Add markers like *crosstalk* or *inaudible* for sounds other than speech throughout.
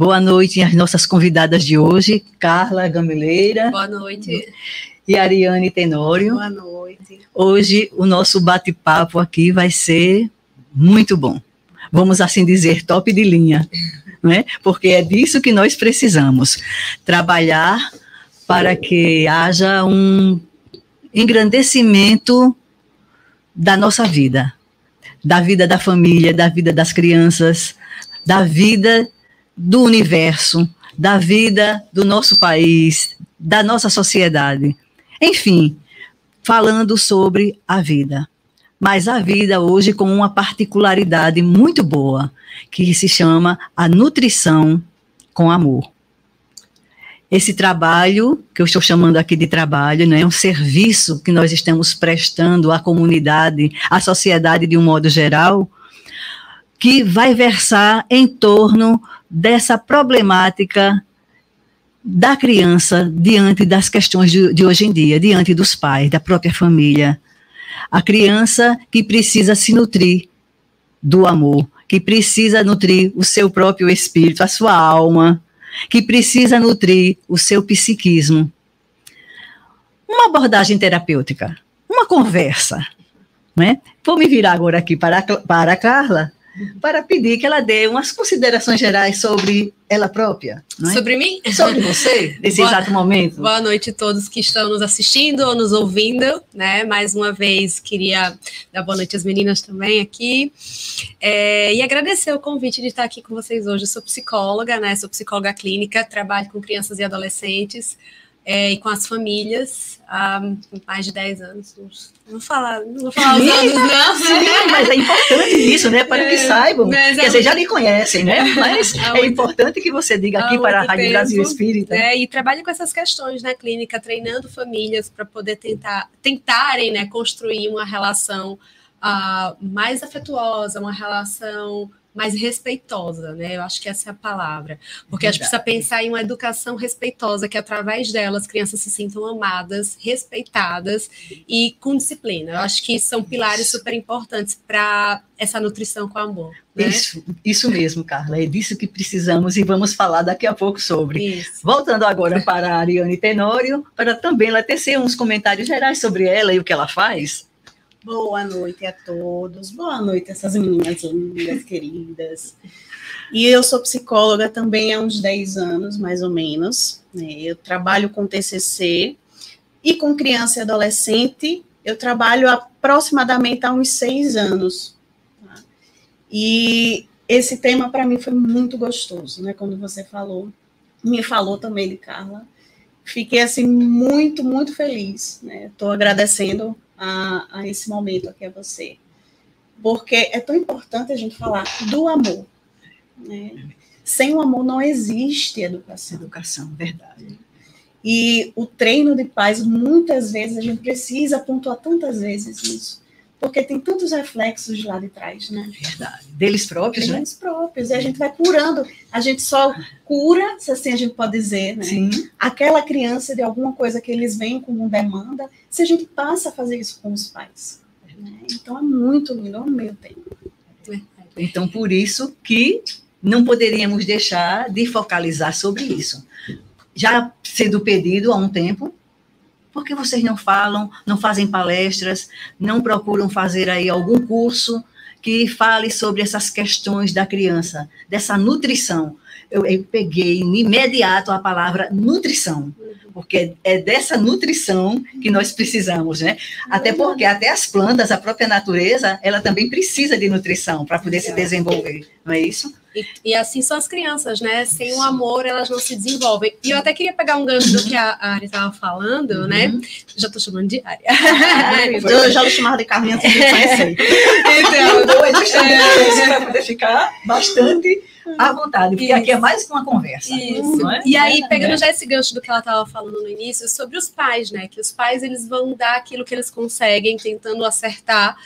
Boa noite às nossas convidadas de hoje, Carla Gameleira. Boa noite. E Ariane Tenório. Boa noite. Hoje o nosso bate-papo aqui vai ser muito bom. Vamos assim dizer, top de linha, né? Porque é disso que nós precisamos. Trabalhar para que haja um engrandecimento da nossa vida, da vida da família, da vida das crianças, da vida do universo, da vida do nosso país, da nossa sociedade. Enfim, falando sobre a vida. Mas a vida hoje com uma particularidade muito boa, que se chama a nutrição com amor. Esse trabalho, que eu estou chamando aqui de trabalho, né, é um serviço que nós estamos prestando à comunidade, à sociedade de um modo geral, que vai versar em torno dessa problemática da criança diante das questões de, de, hoje em dia, diante dos pais, da própria família. A criança que precisa se nutrir do amor, que precisa nutrir o seu próprio espírito, a sua alma, que precisa nutrir o seu psiquismo. Uma abordagem terapêutica, uma conversa. Né? Vou me virar agora aqui para, para a Carla para pedir que ela dê umas considerações gerais sobre ela própria. É? Sobre mim? Sobre você, *laughs* nesse boa, exato momento. Boa noite a todos que estão nos assistindo ou nos ouvindo, né? Mais uma vez, queria dar boa noite às meninas também aqui. É, e agradecer o convite de estar aqui com vocês hoje. Eu sou psicóloga, né? Sou psicóloga clínica, trabalho com crianças e adolescentes é, e com as famílias há mais de 10 anos. Não vou falar, não vou falar os anos, não. Sim, mas é importante isso, né? Para é, que saibam. Quer é dizer, já me conhecem, né? *laughs* Mas é, é importante que você diga aqui para a Rádio tempo, Brasil Espírita. É, e trabalhe com essas questões na clínica, treinando famílias para poder tentar, tentarem né, construir uma relação uh, mais afetuosa, uma relação mais respeitosa, né? Eu acho que essa é a palavra. Porque Verdade. a gente precisa pensar em uma educação respeitosa, que através dela as crianças se sintam amadas, respeitadas e com disciplina. Eu acho que são pilares super importantes para essa nutrição com amor. Né? Isso, isso mesmo, Carla. É disso que precisamos e vamos falar daqui a pouco sobre. Isso. Voltando agora para a Ariane Tenório, para também ela tecer uns comentários gerais sobre ela e o que ela faz. Boa noite a todos. Boa noite, essas meninas lindas, queridas. E eu sou psicóloga também há uns 10 anos, mais ou menos. Né? Eu trabalho com TCC e com criança e adolescente. Eu trabalho aproximadamente há uns seis anos. Tá? E esse tema para mim foi muito gostoso, né? Quando você falou, me falou também de Carla. Fiquei assim muito, muito feliz. Estou né? agradecendo a, a esse momento aqui a você. Porque é tão importante a gente falar do amor. Né? Sem o amor não existe educação. Educação, verdade. E o treino de paz, muitas vezes, a gente precisa pontuar tantas vezes isso. Porque tem tantos reflexos lá de trás, né? Verdade. Deles próprios, Deles né? Deles próprios. E a gente vai curando. A gente só cura, se assim a gente pode dizer, né? Sim. Aquela criança de alguma coisa que eles veem como demanda, se a gente passa a fazer isso com os pais. Né? Então é muito lindo, é o meu tempo. Então, por isso que não poderíamos deixar de focalizar sobre isso. Já sendo pedido há um tempo, por que vocês não falam, não fazem palestras, não procuram fazer aí algum curso que fale sobre essas questões da criança, dessa nutrição? Eu, eu peguei imediato a palavra nutrição porque é dessa nutrição que nós precisamos, né? Até porque até as plantas, a própria natureza, ela também precisa de nutrição para poder se desenvolver, não é isso? E, e, assim são as crianças, né? Sem o amor, elas não se desenvolvem. E eu até queria pegar um gancho do que a Ari estava falando, né? uhum. né? Já estou chamando de Ari. *laughs* eu já vou chamar de Carlinha antes de conhecer. Então, dois, é, para poder ficar bastante à vontade, porque Isso. aqui é mais que uma conversa. Isso. É? E aí, pegando já esse gancho do que ela estava falando no início, sobre os pais, né? Que os pais eles vão dar aquilo que eles conseguem, tentando acertar.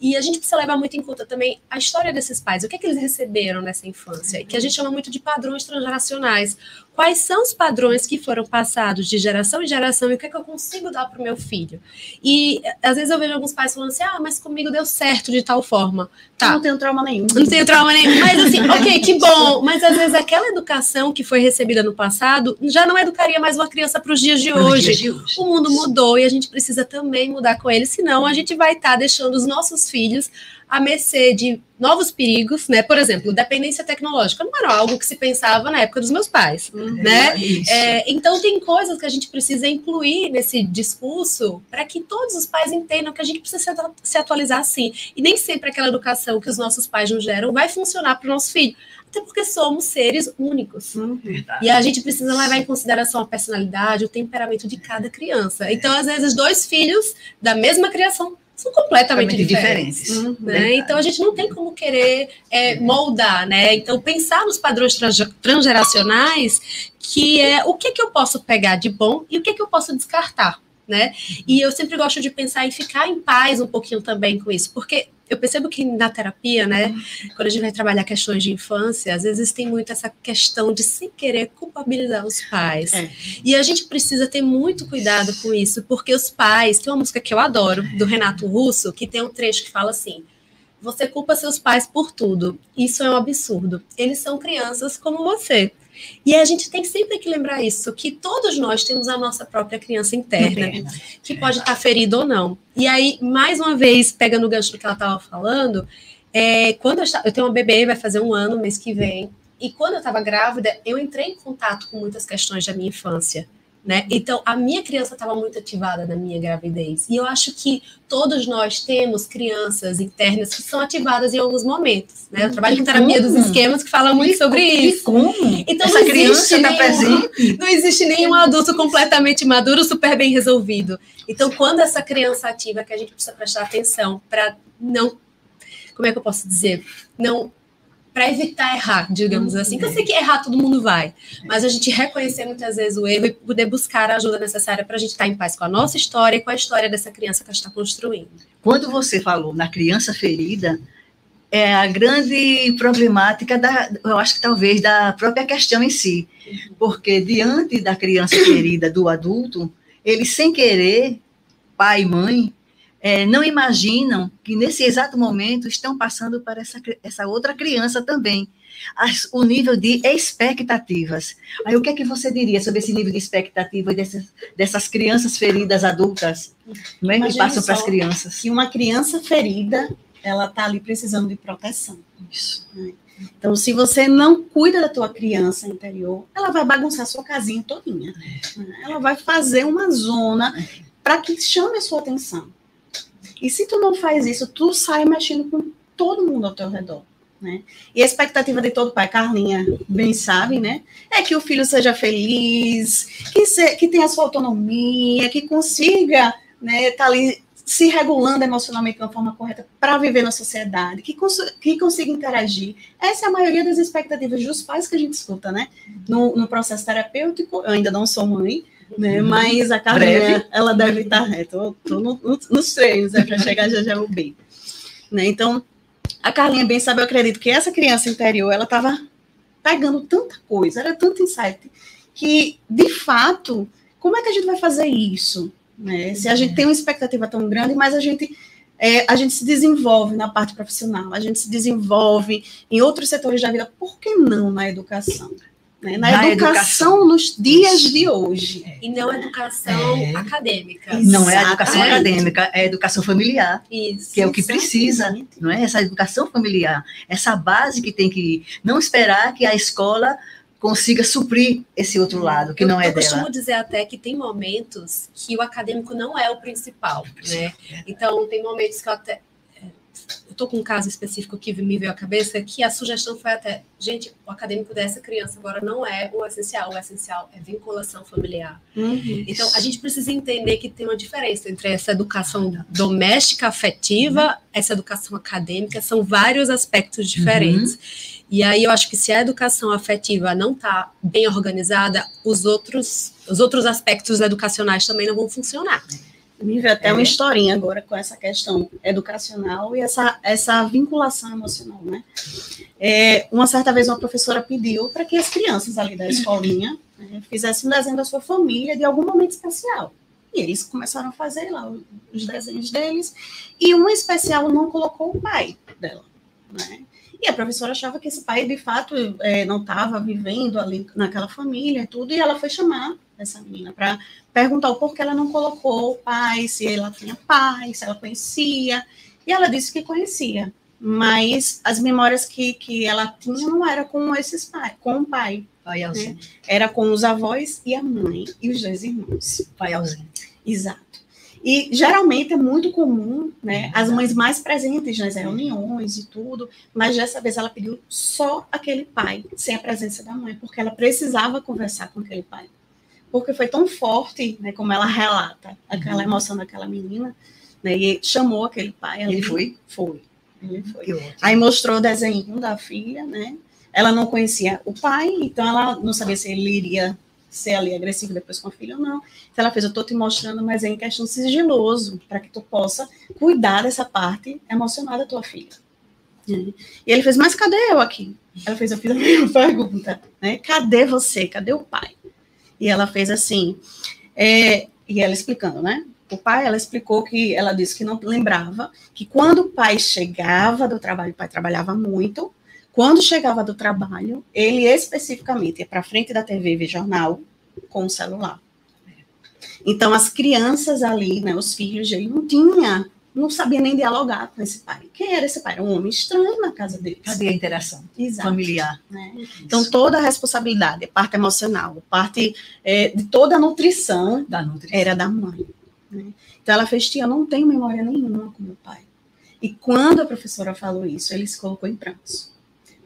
E a gente precisa levar muito em conta também a história desses pais, o que é que eles receberam nessa infância, que a gente chama muito de padrões transgeracionais. Quais são os padrões que foram passados de geração em geração e o que é que eu consigo dar para o meu filho? E às vezes eu vejo alguns pais falando assim: ah, mas comigo deu certo de tal forma. Tá. Eu não tenho trauma nenhum. Não tenho trauma nenhum. Mas assim, *laughs* ok, que bom. Mas às vezes aquela educação que foi recebida no passado já não educaria mais uma criança para os dias, dias, de hoje. O mundo mudou e a gente precisa também mudar com ele, senão a gente vai estar tá deixando os nossos filhos à mercê de novos perigos, né? Por exemplo, dependência tecnológica não era algo que se pensava na época dos meus pais, uhum, né? É, então tem coisas que a gente precisa incluir nesse discurso para que todos os pais entendam que a gente precisa se atualizar sim. E nem sempre aquela educação que os nossos pais nos geram vai funcionar para o nosso filho. Até porque somos seres únicos. Hum, e a gente precisa levar em consideração a personalidade, o temperamento de cada criança. Então, às vezes, dois filhos da mesma criação são completamente diferentes. diferentes uhum. né? Então a gente não tem como querer é, moldar, né? Então pensar nos padrões transgeracionais, que é o que, que eu posso pegar de bom e o que, que eu posso descartar. Né? E eu sempre gosto de pensar em ficar em paz um pouquinho também com isso, porque eu percebo que na terapia, né, quando a gente vai trabalhar questões de infância, às vezes tem muito essa questão de sem querer culpabilizar os pais. É. E a gente precisa ter muito cuidado com isso, porque os pais, tem uma música que eu adoro, do Renato Russo, que tem um trecho que fala assim: você culpa seus pais por tudo. Isso é um absurdo. Eles são crianças como você. E a gente tem sempre que lembrar isso, que todos nós temos a nossa própria criança interna, interna. que pode estar ferida ou não. E aí, mais uma vez, pega no gancho do que ela estava falando, é, quando eu, eu tenho uma bebê, vai fazer um ano mês que vem, e quando eu estava grávida, eu entrei em contato com muitas questões da minha infância. Né? Então, a minha criança estava muito ativada na minha gravidez. E eu acho que todos nós temos crianças internas que são ativadas em alguns momentos. Né? Eu trabalho com terapia dos esquemas que fala muito sobre isso. Como? Então, Essa criança está presente. Não existe nenhum adulto completamente maduro, super bem resolvido. Então, quando essa criança ativa, que a gente precisa prestar atenção para não. Como é que eu posso dizer? Não para evitar errar, digamos assim. Que eu sei que errar todo mundo vai, mas a gente reconhecer muitas vezes o erro e poder buscar a ajuda necessária para a gente estar tá em paz com a nossa história e com a história dessa criança que a gente está construindo. Quando você falou na criança ferida, é a grande problemática da, eu acho que talvez da própria questão em si, porque diante da criança ferida do adulto, ele sem querer, pai e mãe, é, não imaginam que nesse exato momento estão passando para essa, essa outra criança também. As, o nível de expectativas. Aí o que é que você diria sobre esse nível de expectativa dessas, dessas crianças feridas adultas né, que passam para as crianças? Que uma criança ferida, ela está ali precisando de proteção. Isso. Né? Então, se você não cuida da tua criança interior, ela vai bagunçar sua casinha todinha. Né? Ela vai fazer uma zona para que chame a sua atenção. E se tu não faz isso, tu sai mexendo com todo mundo ao teu redor. Né? E a expectativa de todo pai, Carlinha bem sabe, né? É que o filho seja feliz, que, se, que tenha sua autonomia, que consiga né, tá ali se regulando emocionalmente de uma forma correta para viver na sociedade, que, cons que consiga interagir. Essa é a maioria das expectativas dos pais que a gente escuta, né? No, no processo terapêutico, eu ainda não sou mãe, né? Uhum. Mas a Carlinha, ela deve estar reta. Eu estou no, no, nos treinos, é para chegar já já o B. Né? Então, a Carlinha bem sabe, eu acredito que essa criança interior, ela estava pegando tanta coisa, era tanto insight, que, de fato, como é que a gente vai fazer isso? Né? Se a gente tem uma expectativa tão grande, mas a gente é, a gente se desenvolve na parte profissional, a gente se desenvolve em outros setores da vida, por que não na educação? Né? Na, na educação, educação, nos dias de hoje. E não educação é. acadêmica. Não é educação acadêmica, é educação familiar. Isso. Que é o que precisa, não é? Essa educação familiar, essa base que tem que não esperar que a escola consiga suprir esse outro lado que eu, não é eu dela. Eu costumo dizer até que tem momentos que o acadêmico não é o principal, né? Então tem momentos que eu até eu estou com um caso específico que me veio à cabeça, que a sugestão foi até, gente, o acadêmico dessa criança agora não é o essencial, o essencial é vinculação familiar. Uhum. Então, a gente precisa entender que tem uma diferença entre essa educação doméstica, afetiva, uhum. essa educação acadêmica, são vários aspectos diferentes. Uhum. E aí eu acho que se a educação afetiva não está bem organizada, os outros, os outros aspectos educacionais também não vão funcionar. Me veio até É. uma historinha agora com essa questão educacional e essa, essa vinculação emocional, né? É, uma certa vez uma professora pediu para que as crianças ali da escolinha né, fizessem um desenho da sua família de algum momento especial. E eles começaram a fazer lá os desenhos deles, e um especial não colocou o pai dela, né? E a professora achava que esse pai, de fato, eh, não estava vivendo ali naquela família e tudo, e ela foi chamar essa menina para perguntar o porquê ela não colocou o pai, se ela tinha pai, se ela conhecia, e ela disse que conhecia, mas as memórias que, que ela tinha não era com esses pais, com o pai, Pai ausente. era com os avós e a mãe e os dois irmãos. Pai ausente. Exato. E geralmente é muito comum, né, as mães mais presentes nas reuniões e tudo, mas dessa vez ela pediu só aquele pai, sem a presença da mãe, porque ela precisava conversar com aquele pai. Porque foi tão forte, né, como ela relata, aquela Uhum. emoção daquela menina, né, e chamou aquele pai. Ele foi? Foi. Ele foi. Que ótimo. Aí mostrou o desenho da filha, né? Ela não conhecia o pai, então ela não sabia se ele iria ser ali agressivo depois com a filha ou não. Então ela fez, eu tô te mostrando, mas é em questão sigiloso, para que tu possa cuidar dessa parte emocional da tua filha. E ele fez, mas cadê eu aqui? Ela fez, eu fiz a mesma *laughs* pergunta, né? Cadê você? Cadê o pai? E ela fez assim, é, e ela explicando, né? O pai, ela explicou que ela disse que não lembrava que quando o pai chegava do trabalho, o pai trabalhava muito, quando chegava do trabalho, ele especificamente ia para frente da TV ver jornal com o celular. Então, as crianças ali, né, os filhos, ele não tinha, não sabia nem dialogar com esse pai. Quem era esse pai? Era um homem estranho na casa deles. Cadê a interação Exato. familiar? né? Então, toda a responsabilidade, a parte emocional, a parte é, de toda a nutrição Da nutrição. era da mãe. né? Então ela fez, tia, eu não tenho memória nenhuma com meu pai. E quando a professora falou isso, ele se colocou em prantos.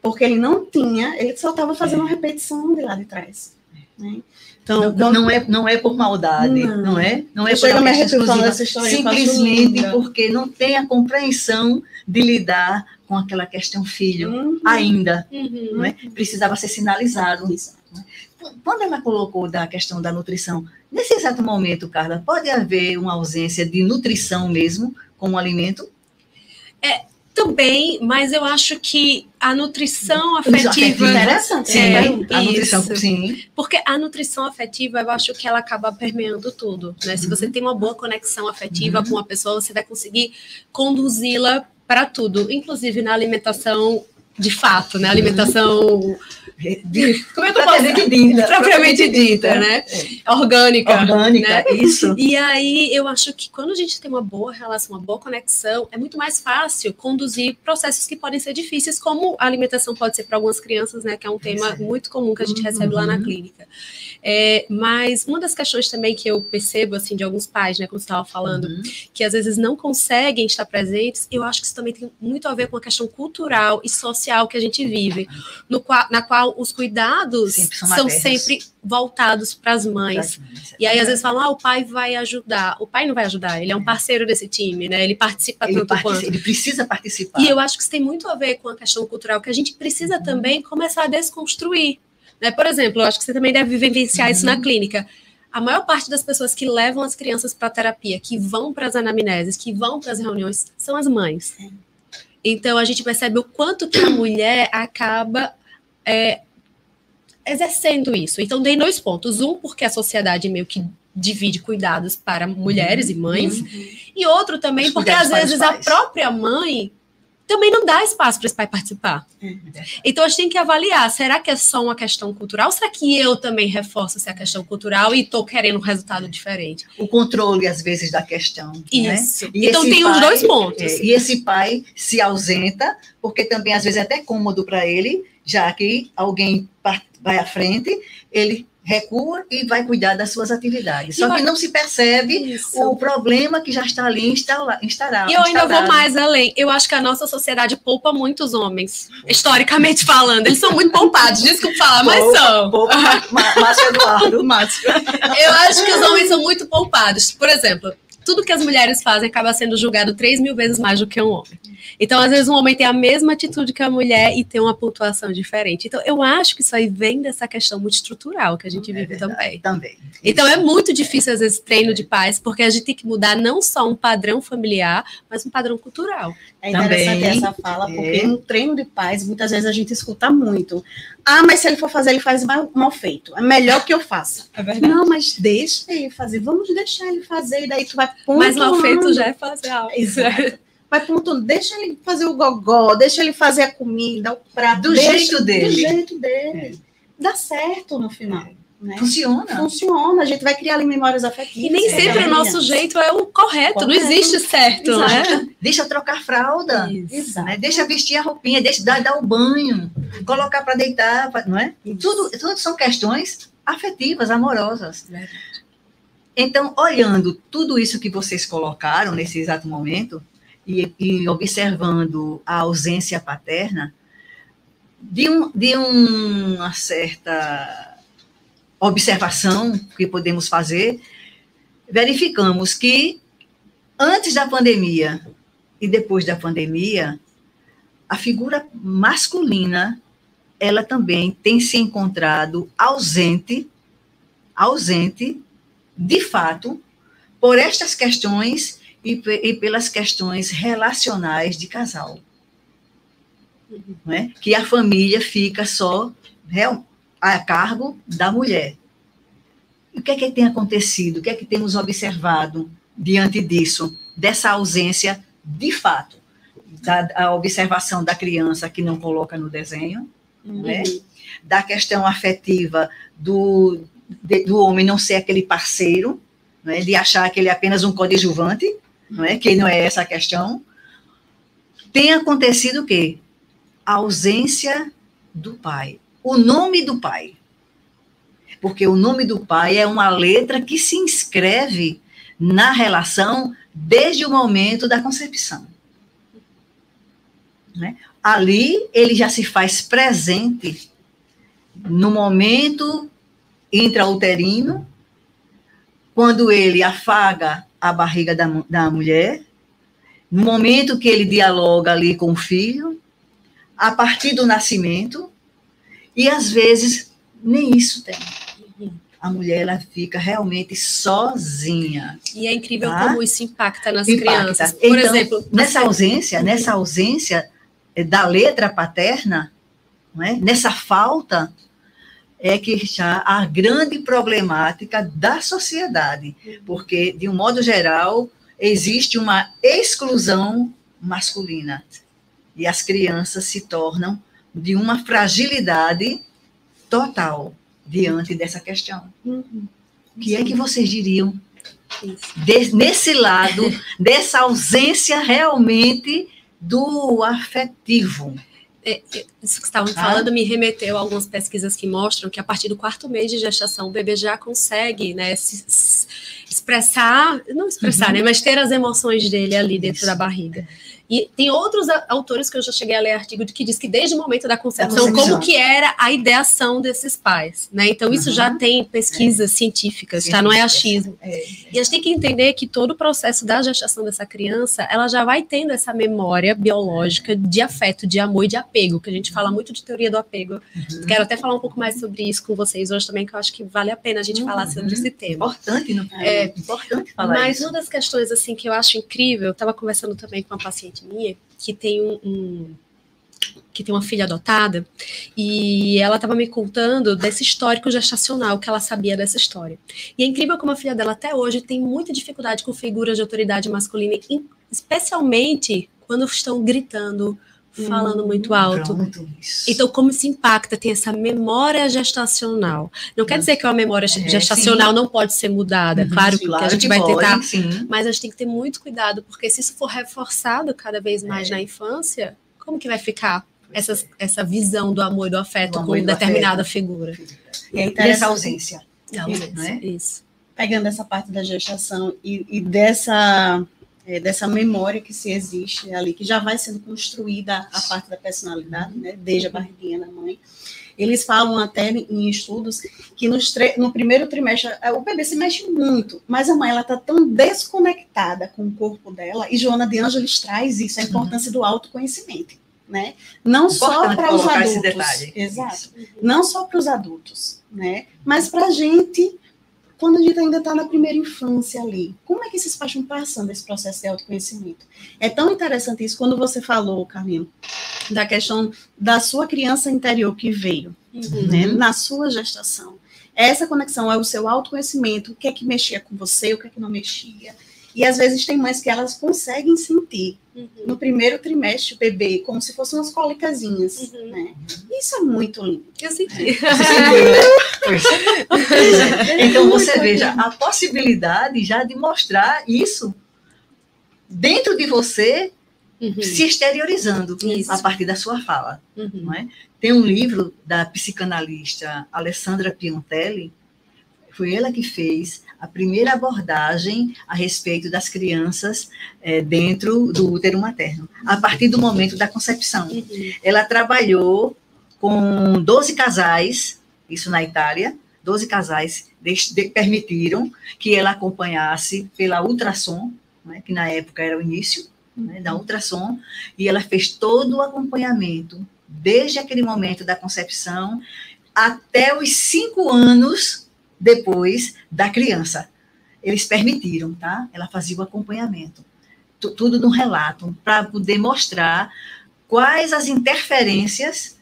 Porque ele não tinha, ele só estava fazendo uma repetição de lá de trás. né? Então, Não, quando- não, é, não é por maldade, Não. não, é? Não é Eu por uma falando exclusiva, simplesmente porque não tem a compreensão de lidar com aquela questão filho Uhum. ainda, Uhum. não é? Precisava ser sinalizado. Quando ela colocou da questão da nutrição, nesse exato momento, Carla, pode haver uma ausência de nutrição mesmo com o alimento? Também, mas eu acho que a nutrição afetiva. afetiva. Interessante essa É, a nutrição, isso. sim. Porque a nutrição afetiva, eu acho que ela acaba permeando tudo, né? Se você tem uma boa conexão afetiva Uhum. com uma pessoa, você vai conseguir conduzi-la para tudo, inclusive na alimentação de fato, né? Alimentação como é que eu posso propriamente dita. propriamente dita, né? Orgânica. Orgânica, né? isso. E aí eu acho que quando a gente tem uma boa relação, uma boa conexão, é muito mais fácil conduzir processos que podem ser difíceis, como a alimentação pode ser para algumas crianças, né? Que é um tema muito comum que a gente recebe lá na Uhum. clínica. É, mas uma das questões também que eu percebo assim de alguns pais, né, como você estava falando, Uhum. que às vezes não conseguem estar presentes, eu acho que isso também tem muito a ver com a questão cultural e social que a gente vive, no na qual os cuidados Sempre são são sempre voltados para as mães. E aí, às vezes, falam, ah, o pai vai ajudar. O pai não vai ajudar, ele é um parceiro desse time, né? Ele participa ele, tanto quanto. ele precisa participar. E eu acho que isso tem muito a ver com a questão cultural, que a gente precisa também começar a desconstruir. Né? Por exemplo, eu acho que você também deve vivenciar isso na clínica. A maior parte das pessoas que levam as crianças para terapia, que vão para as anamneses, que vão para as reuniões, são as mães. Então a gente percebe o quanto que a mulher acaba é, exercendo isso. Então tem dois pontos. Um, porque a sociedade meio que divide cuidados para mulheres e mães. E outro também, Os porque às vezes a pais. própria mãe também não dá espaço para esse pai participar. Então a gente tem que avaliar, será que é só uma questão cultural? Será que eu também reforço essa questão cultural e estou querendo um resultado diferente? O controle, às vezes, da questão. Né? Isso. E então tem os pai- dois pontos. É, e esse pai se ausenta, porque também às vezes é até cômodo para ele, já que alguém vai à frente, ele recua e vai cuidar das suas atividades. E Só vai- que não se percebe Isso. o problema que já está ali instala- instalado. E eu ainda vou mais além. Eu acho que a nossa sociedade poupa muitos homens, historicamente falando. Eles são muito poupados, desculpa falar, mas Poupa, são. Pouco, Ma- Márcio Eduardo. *laughs* Márcio. Eu acho que os homens são muito poupados. Por exemplo, tudo que as mulheres fazem acaba sendo julgado três mil vezes mais do que um homem. Então, às vezes, um homem tem a mesma atitude que a mulher e tem uma pontuação diferente. Então, eu acho que isso aí vem dessa questão muito estrutural que a gente É vive verdade, também. Também. Então é muito difícil, às vezes, treino de paz, porque a gente tem que mudar não só um padrão familiar, mas um padrão cultural. É interessante Também. essa fala, porque É. no treino de paz, muitas vezes a gente escuta muito. Ah, mas se ele for fazer, ele faz mal, mal feito. É melhor que eu faça. É verdade. Não, mas deixa ele fazer. Vamos deixar ele fazer. E daí tu vai pontuando. Mas mal feito já é fazer algo. Exato. Vai pontuando. Deixa ele fazer o gogó, deixa ele fazer a comida, o prato. Do deixa- jeito dele. Do jeito dele. Dá certo no final. Né? Funciona. Funciona. A gente vai criar ali memórias afetivas. E nem É, sempre o maravilha. nosso jeito é o correto, não Correto. existe certo, né? Deixa eu trocar fralda. Né? Deixa vestir a roupinha, deixa dar, dar o banho, colocar para deitar, pra- não é? Tudo, tudo são questões afetivas, amorosas. Então, olhando tudo isso que vocês colocaram nesse exato momento e, e observando a ausência paterna, de, um, de uma certa observação que podemos fazer, verificamos que antes da pandemia e depois da pandemia, a figura masculina ela também tem se encontrado ausente, ausente, de fato, por estas questões e, e pelas questões relacionais de casal. Não é? Que a família fica só real- a cargo da mulher. E o que é que tem acontecido? O que é que temos observado diante disso, dessa ausência de fato? Da, a observação da criança que não coloca no desenho, né? da questão afetiva do, de- do homem não ser aquele parceiro, né? de achar que ele é apenas um coadjuvante, não é? que não é essa a questão. Tem acontecido o quê? A ausência do pai. O nome do pai. Porque o nome do pai é uma letra que se inscreve na relação desde o momento da concepção. Né? Ali ele já se faz presente no momento intrauterino, quando ele afaga a barriga da, da mulher, no momento que ele dialoga ali com o filho, a partir do nascimento, e às vezes nem isso tem. A mulher ela fica realmente sozinha. E é incrível Tá? como isso impacta nas Impacta. crianças. Por Então, exemplo, Nessa assim, ausência, nessa ausência eh, da letra paterna, é? nessa falta, é que está a grande problemática da sociedade, porque, de um modo geral, existe uma exclusão masculina, e as crianças se tornam de uma fragilidade total diante dessa questão. Uhum. O que é que vocês diriam de- nesse lado, *laughs* dessa ausência realmente do afetivo. Isso que estavam Tá? falando me remeteu a algumas pesquisas que mostram que a partir do quarto mês de gestação o bebê já consegue né, se, se expressar, não expressar, Uhum. né, mas ter as emoções dele ali dentro Isso. da barriga. E tem outros autores que eu já cheguei a ler artigo de que diz que desde o momento da concepção, concepção. como que era a ideação desses pais, né? Então isso Uhum. já tem pesquisas científicas, tá? Não é achismo. É. E a gente tem que entender que todo o processo da gestação dessa criança, ela já vai tendo essa memória biológica de afeto, de amor e de apego, que a gente fala muito de teoria do apego. Uhum. Quero até falar um pouco mais sobre isso com vocês hoje também, que eu acho que vale a pena a gente falar Uhum. sobre esse tema. Importante, não É. é importante falar Mas isso. uma das questões assim que eu acho incrível, eu estava conversando também com uma paciente minha que tem um, um- que tem uma filha adotada e ela estava me contando desse histórico gestacional que ela sabia dessa história. E é incrível como a filha dela até hoje tem muita dificuldade com figuras de autoridade masculina, especialmente quando estão gritando, falando muito alto. Pronto. Então, como isso impacta? Tem essa memória gestacional. Não quer dizer que a memória É, gestacional não pode ser mudada, Uhum, claro, que a gente vai pode, tentar. Sim. Mas a gente tem que ter muito cuidado, porque se isso for reforçado cada vez mais É. na infância, como que vai ficar essas, essa visão do amor e do afeto com determinada afeto. figura? E é E interessante, essa ausência. Isso, né? isso. pegando essa parte da gestação e, e dessa, é, dessa memória que se existe ali, que já vai sendo construída a parte da personalidade, né, desde a barriguinha da mãe. Eles falam até em estudos que no primeiro trimestre é, o bebê se mexe muito, mas a mãe ela está tão desconectada com o corpo dela, e Joana de Ângeles traz isso, a importância do autoconhecimento. Né? Não Importante só para os adultos, exato. Não só para os adultos, né? Mas para a gente quando a gente ainda está na primeira infância ali. Como é que esses pais estão passando esse processo de autoconhecimento? É tão interessante isso quando você falou, Carlinhos, da questão da sua criança interior que veio, uhum. né, na sua gestação. Essa conexão é o seu autoconhecimento, o que é que mexia com você, o que é que não mexia. E às vezes tem mães que elas conseguem sentir uhum. no primeiro trimestre o bebê como se fossem umas cólicasinhas, uhum. né? Isso é muito lindo. Eu senti. É. *laughs* então você veja a possibilidade já de mostrar isso dentro de você uhum. se exteriorizando isso. a partir da sua fala, uhum. não é? Tem um livro da psicanalista Alessandra Piontelli, foi ela que fez a primeira abordagem a respeito das crianças é, dentro do útero materno, a partir do momento da concepção. Ela trabalhou com 12 casais, isso na Itália, 12 casais de, de, permitiram que ela acompanhasse pela ultrassom, né, que na época era o início né, da ultrassom, e ela fez todo o acompanhamento, desde aquele momento da concepção até os cinco anos depois da criança. Eles permitiram, tá? Ela fazia o acompanhamento. Tudo num relato, para poder mostrar quais as interferências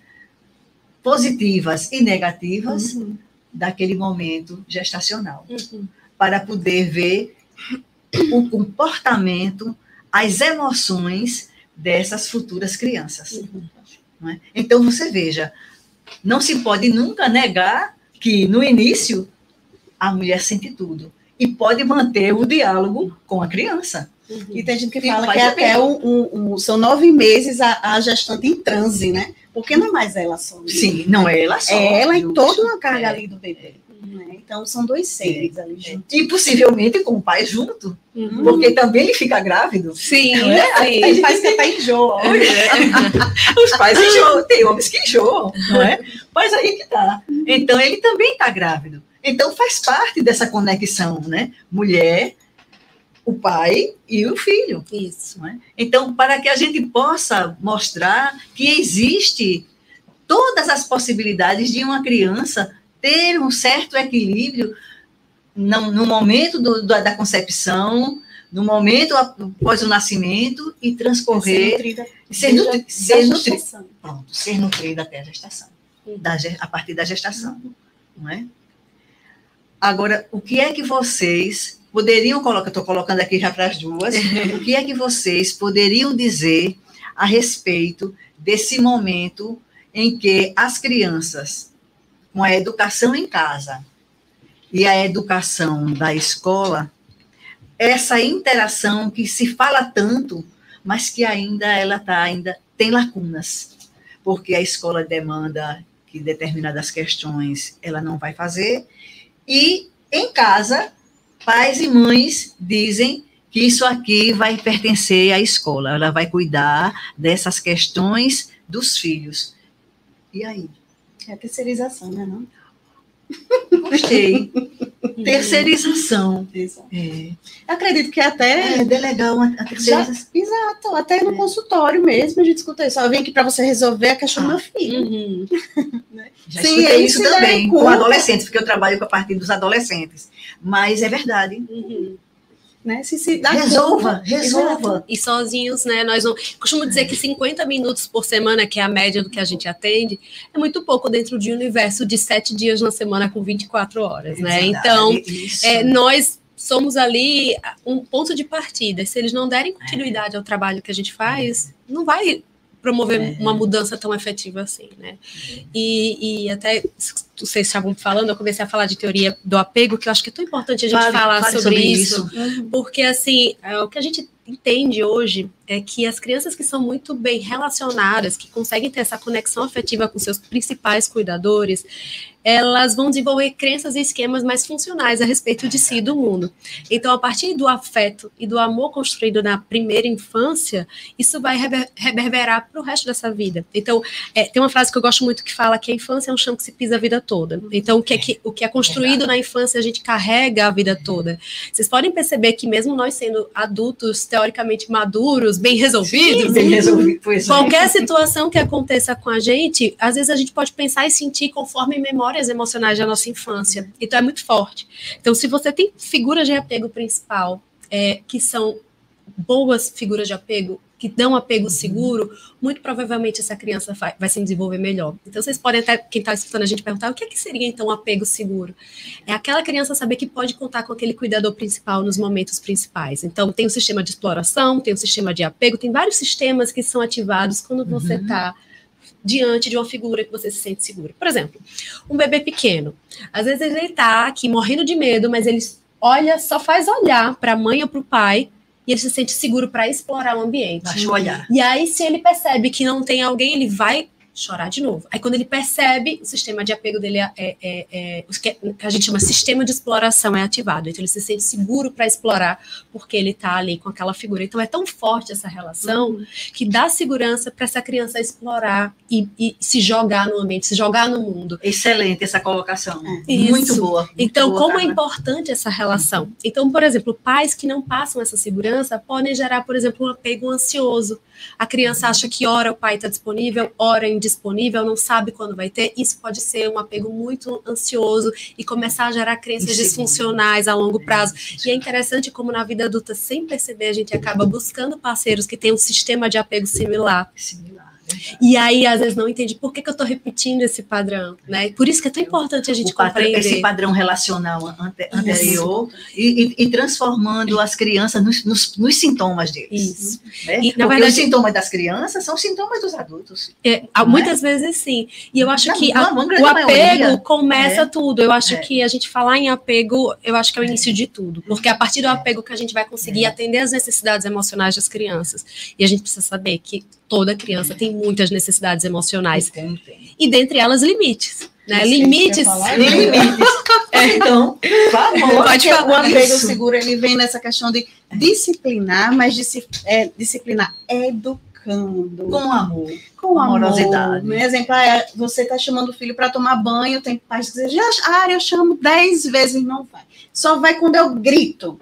positivas e negativas uhum. daquele momento gestacional. Uhum. Para poder ver o comportamento, as emoções dessas futuras crianças. Uhum. É? Então, você veja, não se pode nunca negar que no início a mulher sente tudo. E pode manter o diálogo com a criança. Uhum. E tem gente que fala que é até um, um, um, são nove meses a, a, gestante em transe, né? Porque não é mais ela só. Né? Sim, não é ela só. É ela e toda uma carga é. ali do bebê. Né? Então, são dois seres ali juntos. E possivelmente com o pai junto, uhum. porque também ele fica grávido. Sim, não é? sim. Aí faz que até enjoa. *laughs* É. Os pais enjoam, tem homens que enjoam, não é? Mas aí que tá. Então, ele também está grávido. Então faz parte dessa conexão, né? Mulher, o pai e o filho. Isso. Né? Então, para que a gente possa mostrar que existe todas as possibilidades de uma criança ter um certo equilíbrio no, no momento do, da concepção, no momento após o nascimento e transcorrer. Ser nutrida. Ser, nutri, ser, nutri, pronto, ser nutrida até a gestação. Da, a partir da gestação. Não é? Agora, o que é que vocês poderiam colocar, estou colocando aqui já para as duas, *laughs* o que é que vocês poderiam dizer a respeito desse momento em que as crianças, com a educação em casa e a educação da escola, essa interação que se fala tanto, mas que ainda ela tá ainda tem lacunas, porque a escola demanda que determinadas questões ela não vai fazer e em casa, pais e mães dizem que isso aqui vai pertencer à escola, ela vai cuidar dessas questões dos filhos. E aí? É a terceirização, né? Não? Gostei. terceirização. É. Acredito que até. É, delegar uma a terceirização. Já, exato, até no é. consultório mesmo a gente escuta isso. Eu vim aqui para você resolver a questão ah. do meu filho. Uhum. *laughs* Né? Já Sim, escutei isso também com adolescentes, porque eu trabalho com a partir dos adolescentes. Mas é verdade. Uhum né? Se, se resolva, conta, resolva. E sozinhos, né? Nós não. Costumo dizer que 50 minutos por semana, que é a média do que a gente atende, é muito pouco dentro de um universo de sete dias na semana com 24 horas, né? Então, é, nós somos ali um ponto de partida. Se eles não derem continuidade ao trabalho que a gente faz, não vai promover é. uma mudança tão efetiva assim, né? E, e até vocês estavam falando, eu comecei a falar de teoria do apego, que eu acho que é tão importante a gente Fale- falar sobre, sobre isso, isso. porque assim, é, o que a gente entende hoje é que as crianças que são muito bem relacionadas, que conseguem ter essa conexão afetiva com seus principais cuidadores, elas vão desenvolver crenças e esquemas mais funcionais a respeito de si e do mundo. Então, a partir do afeto e do amor construído na primeira infância, isso vai rever- reverberar para o resto dessa vida. Então, é, tem uma frase que eu gosto muito que fala que a infância é um chão que se pisa a vida toda. Então, o que é, que, o que é construído na infância, a gente carrega a vida toda. Vocês podem perceber que, mesmo nós sendo adultos, teoricamente maduros, bem resolvidos, Bem resolvido, é. Qualquer situação que aconteça com a gente, às vezes a gente pode pensar e sentir conforme memórias emocionais da nossa infância. Então é muito forte. Então, se você tem figuras de apego principal é, que são boas figuras de apego, que dão apego seguro, muito provavelmente essa criança vai, se desenvolver melhor. Então, vocês podem até, quem está escutando a gente perguntar, o que, é que seria então um apego seguro? É aquela criança saber que pode contar com aquele cuidador principal nos momentos principais. Então, tem o sistema de exploração, tem o sistema de apego, tem vários sistemas que são ativados quando você está diante de uma figura que você se sente seguro. Por exemplo, um bebê pequeno. Às vezes ele está aqui morrendo de medo, mas ele olha, só faz olhar para a mãe ou para o pai e ele se sente seguro para explorar o ambiente. Baixa o olhar. E aí, se ele percebe que não tem alguém, ele vai chorar de novo. Aí, quando ele percebe, o sistema de apego dele é, é, é, é- o que a gente chama sistema de exploração é ativado. Então, ele se sente seguro para explorar, porque ele está ali com aquela figura. Então, é tão forte essa relação que dá segurança para essa criança explorar e, e se jogar no ambiente, se jogar no mundo. Excelente essa colocação. Isso. Muito boa. muito Então, boa, como é Carla. importante essa relação? Então, por exemplo, pais que não passam essa segurança podem gerar, por exemplo, um apego ansioso. A criança acha que ora o pai está disponível, ora indisponível, não sabe quando vai ter. Isso pode ser um apego muito ansioso e começar a gerar crenças disfuncionais a longo prazo. E é interessante como na vida adulta, sem perceber, a gente acaba buscando parceiros que têm um sistema de apego similar. Similar. E aí, às vezes, não entende por que, que eu estou repetindo esse padrão, né? Por isso que é tão importante a gente O padrão- compreender. esse padrão relacional ante- anterior e, e- e transformando as crianças nos, nos- nos sintomas deles. Isso. né? E, Porque verdade- os sintomas das crianças são sintomas dos adultos. É, há- muitas vezes sim. E eu acho Na- que a- o apego maioria, começa é. tudo. Eu acho É. que a gente falar em apego, eu acho que é o início de tudo. Porque é a partir do apego que a gente vai conseguir É. atender as necessidades emocionais das crianças. E a gente precisa saber que toda criança tem muitas necessidades emocionais. E dentre elas, limites. Né? Limites. Limites. *laughs* Então, por favor. Pode falar o apego isso. seguro ele vem nessa questão de disciplinar, mas disci- é, disciplinar educando. Com amor. com amorosidade. Um exemplo é você tá chamando o filho para tomar banho, tem pais que dizem, já, ah, eu chamo dez vezes, não vai. Só vai quando eu grito.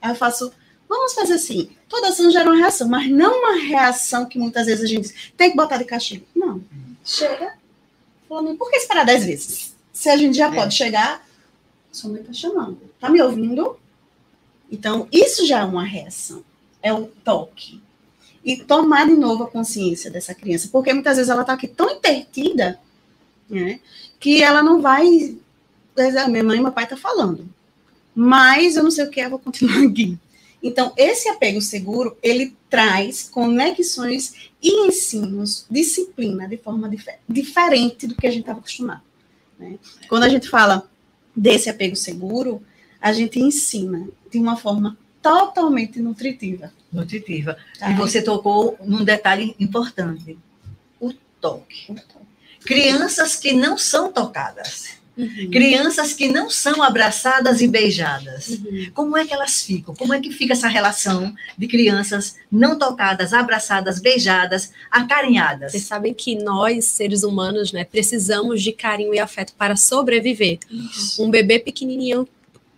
Aí eu faço, vamos fazer assim. Toda ação gera uma reação, mas não uma reação que muitas vezes a gente diz, tem que botar de castigo. Não. Chega. Falando, por que esperar dez vezes? Se a gente já É. pode chegar, sua mãe tá chamando. Tá me ouvindo? Então, isso já é uma reação. É o toque e tomar de novo a consciência dessa criança, porque muitas vezes ela está aqui tão intertida, né, que ela não vai, "Ah, minha mãe e meu pai tá falando, mas eu não sei o que, eu vou continuar aqui. Então, esse apego seguro, ele traz conexões e ensinos, disciplina de forma dife- diferente do que a gente estava acostumado. né? Quando a gente fala desse apego seguro, a gente ensina de uma forma totalmente nutritiva. Nutritiva. tá? E você tocou num detalhe importante: o toque. Crianças que não são tocadas. Uhum. Crianças que não são abraçadas e beijadas. Uhum. Como é que elas ficam? Como é que fica essa relação de crianças não tocadas, abraçadas, beijadas, acarinhadas? Vocês sabem que nós, seres humanos, né, precisamos de carinho e afeto para sobreviver. Um bebê pequenininho,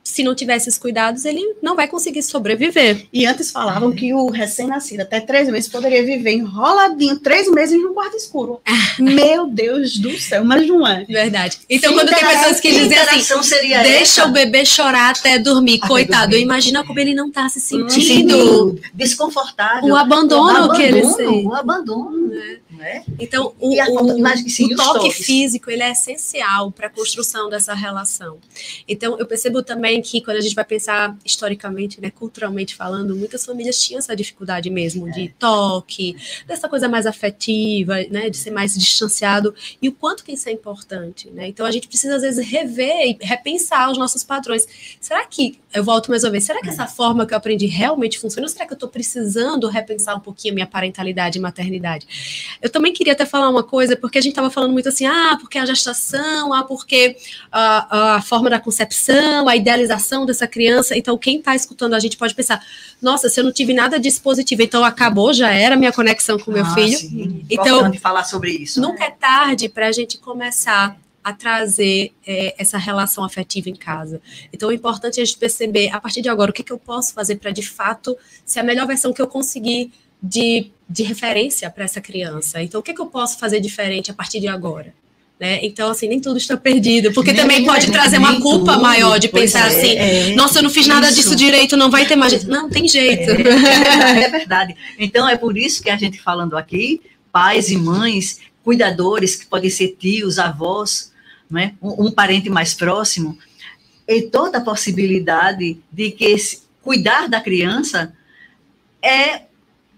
se não tiver esses cuidados, ele não vai conseguir sobreviver. E antes falavam que o recém-nascido, até três meses, poderia viver enroladinho três meses num quarto escuro. *laughs* Meu Deus do céu, mas não é. Verdade. Então, Que quando tem pessoas que dizem assim, seria deixa essa? o bebê chorar até dormir, Até coitado, dormir. imagina como ele não está se sentindo. desconfortável. O abandono que ele abandono, sente. O abandono. né? Né? Então, o, o- sim, o toque toques. físico ele é essencial para a construção dessa relação. Então, eu percebo também que quando a gente vai pensar historicamente, né, culturalmente falando, muitas famílias tinham essa dificuldade mesmo de toque, dessa coisa mais afetiva, né, de ser mais distanciado e o quanto que isso é importante, né? Então, a gente precisa às vezes rever e repensar os nossos padrões. Será que eu volto mais uma vez? Será que essa forma que eu aprendi realmente funciona? Ou será que eu estou precisando repensar um pouquinho a minha parentalidade e maternidade? Eu também queria até falar uma coisa, porque a gente estava falando muito assim, ah, porque a gestação, ah, porque a, a forma da concepção, a idealização dessa criança. Então, quem está escutando a gente pode pensar, nossa, se eu não tive nada disso positivo, então acabou, já era a minha conexão com meu Ah, filho. sim. Então- falar sobre isso. né? Nunca é tarde para a gente começar a trazer é, essa relação afetiva em casa. Então, é importante a gente perceber, a partir de agora, o que, que eu posso fazer para, de fato, ser a melhor versão que eu conseguir de, de referência para essa criança. Então, o que, que eu posso fazer diferente a partir de agora? Né? Então, assim, nem tudo está perdido, porque Nem- também pode nem- trazer nem uma culpa tudo. maior de Pois pensar é, assim, é. nossa, eu não fiz nada Isso. disso direito, não vai ter mais jeito. Não, tem jeito. É, é verdade. Então, é por isso que a gente falando aqui, pais e mães, cuidadores, que podem ser tios, avós, né? um, parente mais próximo, e toda a possibilidade de que esse, cuidar da criança é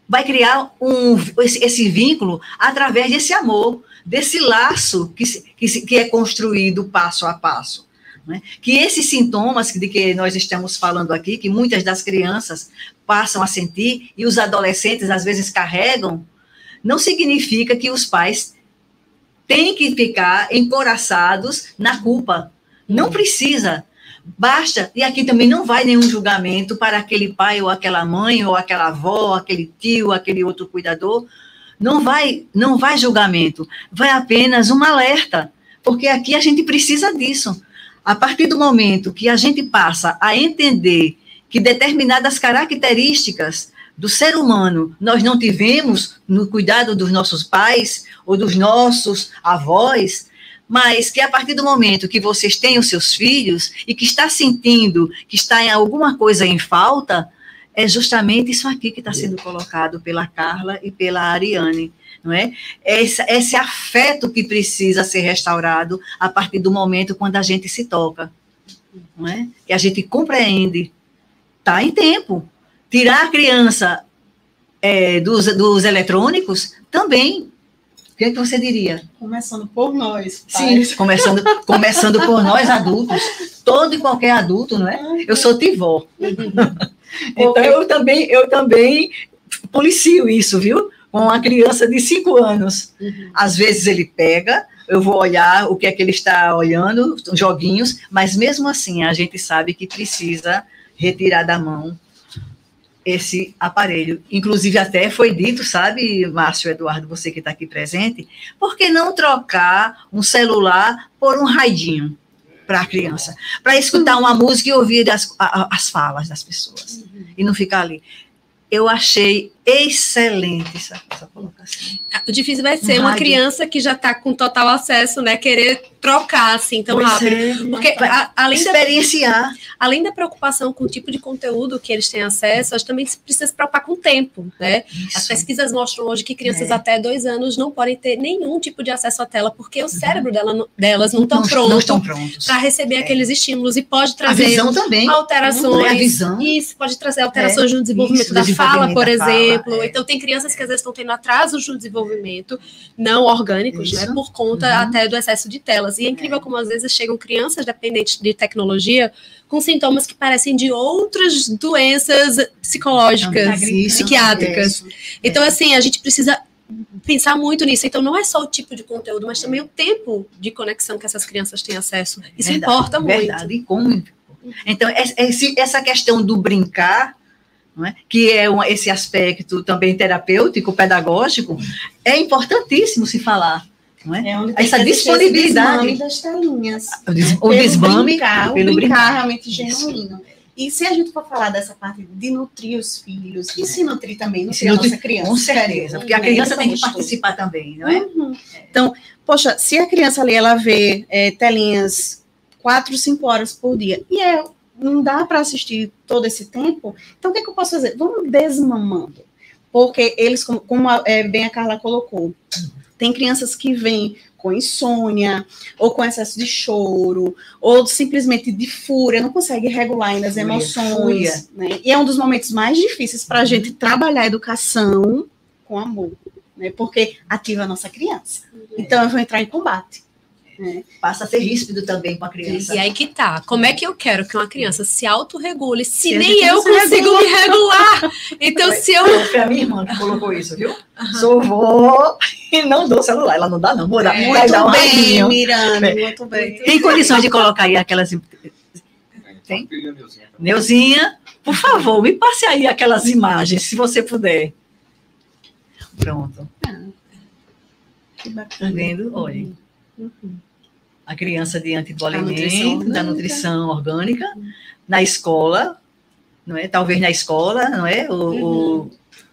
vai criar um, esse, esse vínculo através desse amor, desse laço que, que, que é construído passo a passo. né? Que esses sintomas de que nós estamos falando aqui, que muitas das crianças passam a sentir e os adolescentes às vezes carregam, não significa que os pais têm que ficar encoraçados na culpa. Não precisa. Basta, e aqui também não vai nenhum julgamento para aquele pai ou aquela mãe ou aquela avó, aquele tio, aquele outro cuidador. Não vai, não vai julgamento, vai apenas um alerta, porque aqui a gente precisa disso. A partir do momento que a gente passa a entender que determinadas características do ser humano nós não tivemos no cuidado dos nossos pais ou dos nossos avós, mas que a partir do momento que vocês têm os seus filhos e que está sentindo que está em alguma coisa em falta, é justamente isso aqui que está sendo colocado pela Carla e pela Ariane, não é? Esse, esse afeto que precisa ser restaurado a partir do momento quando a gente se toca, não é? Que a gente compreende, está em tempo. Tirar a criança é, dos, dos eletrônicos também. O que, é que você diria? Começando por nós. Sim, começando, começando por nós adultos, todo e qualquer adulto, não é? Eu sou tivó. Então eu também, eu também policio isso, viu? Com uma criança de cinco anos. Às vezes ele pega, eu vou olhar o que é que ele está olhando, joguinhos, mas mesmo assim a gente sabe que precisa retirar da mão esse aparelho. Inclusive, até foi dito, sabe, Márcio Eduardo, você que está aqui presente, por que não trocar um celular por um raidinho para a criança? Para escutar uma música e ouvir as, as falas das pessoas. E não ficar ali. Eu achei excelente essa, essa colocação. O difícil vai ser uma criança que já está com total acesso, né? Querer trocar assim tão Pois rápido. é, Porque a- além, da, experienciar. além da preocupação com o tipo de conteúdo que eles têm acesso, a gente também precisa se preocupar com o tempo, né? As pesquisas mostram hoje que crianças É. até dois anos não podem ter nenhum tipo de acesso à tela, porque o cérebro dela delas não não pronto estão prontos. para receber aqueles estímulos e pode trazer visão também. alterações. Visão. Isso pode trazer alterações no desenvolvimento isso, da desenvolvimento fala, por da fala, exemplo. É. Então, tem crianças que às vezes estão tendo atrasos no desenvolvimento, não orgânicos, Isso. né? Por conta Uhum. até do excesso de telas. E é incrível como às vezes chegam crianças dependentes de tecnologia com sintomas que parecem de outras doenças psicológicas, Isso, psiquiátricas. isso. Então, assim, a gente precisa pensar muito nisso. Então, não é só o tipo de conteúdo, mas também o tempo de conexão que essas crianças têm acesso. Isso Verdade, importa muito. Verdade, e como. Então, essa questão do brincar, não é? que é um- esse aspecto também terapêutico, pedagógico, é importantíssimo se falar. Não é? É Essa disponibilidade. desmame das telinhas. O, o desmame brincar, o pelo brincar, brincar. realmente genuíno. E se a gente for falar dessa parte de nutrir os filhos, e se nutrir também, se nutrir a nutrir, nossa criança. Com certeza, porque a criança tem que participar também, não é? Uhum. Então, poxa, se a criança ali ela vê é, telinhas quatro, cinco horas por dia, e é, não dá para assistir todo esse tempo, então o que, é que eu posso fazer? Vamos desmamando. Porque eles, como, como a, é, bem a Carla colocou, tem crianças que vêm com insônia, ou com excesso de choro, ou simplesmente de fúria, não consegue regular ainda as emoções. Né? E é um dos momentos mais difíceis para a gente trabalhar a educação com amor, né? porque ativa a nossa criança. Então, eu vou entrar em combate. Né? Passa a ser ríspido também com a criança. E aí que tá. Como é que eu quero que uma criança se autorregule se, Se a nem eu consigo me regular? *laughs* Então, se eu. Foi a minha irmã que colocou isso, viu? Sou vó e não dou celular. Ela não dá, não. Vou dar, É, vai dar um Muito bem. Miranda, É. muito bem. Tem condições de colocar aí aquelas. Tem? Neuzinha, por favor, me passe aí aquelas imagens, se você puder. Pronto. Que Tá bacana. vendo? Olha. Uhum. A criança diante do Da nutrição alimento, da nutrição orgânica, na escola, não é? Talvez na escola, não é? O,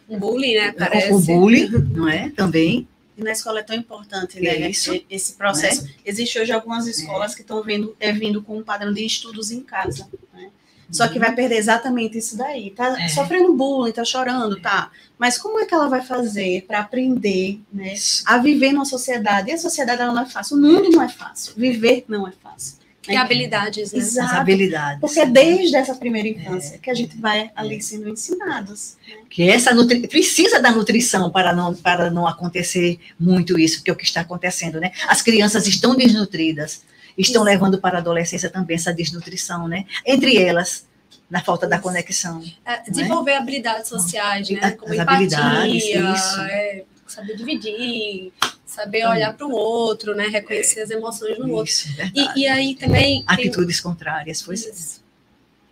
Um bullying, né? o, Parece. o bullying, não é? Também. E na escola é tão importante, né? Isso. Esse- processo. Existe hoje algumas escolas que estão vendo, é, vindo com um padrão de estudos em casa. Né? Só que vai perder exatamente isso daí. Tá É. sofrendo bullying, tá chorando, tá. Mas como é que ela vai fazer para aprender, né? A viver numa sociedade. E a sociedade ela não é fácil. O mundo não é fácil. Viver não é fácil. E habilidades, né? As Exato. habilidades. Porque é desde essa primeira infância que a gente vai ali sendo ensinados. que essa nutri... precisa da nutrição para não, para não acontecer muito isso, porque é o que está acontecendo, né? As crianças estão desnutridas, estão levando para a adolescência também essa desnutrição, né? Entre elas, na falta da conexão. É, desenvolver habilidades sociais, né? As Como habilidades, empatia, isso. é, saber dividir, saber olhar para o outro, né? Reconhecer as emoções no outro. Isso. E, e aí também. tem- Atitudes contrárias, pois é. Isso.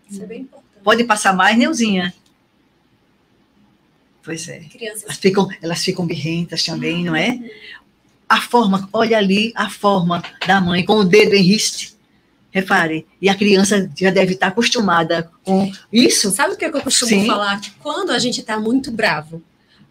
Isso é bem importante. Pode passar mais, Neuzinha? Pois é. Crianças Elas ficam, elas ficam birrentas também, não é? A forma, olha ali a forma da mãe com o dedo em riste. Repare, e a criança já deve estar acostumada com isso. Sabe o que eu costumo Sim. falar? Que quando a gente está muito bravo,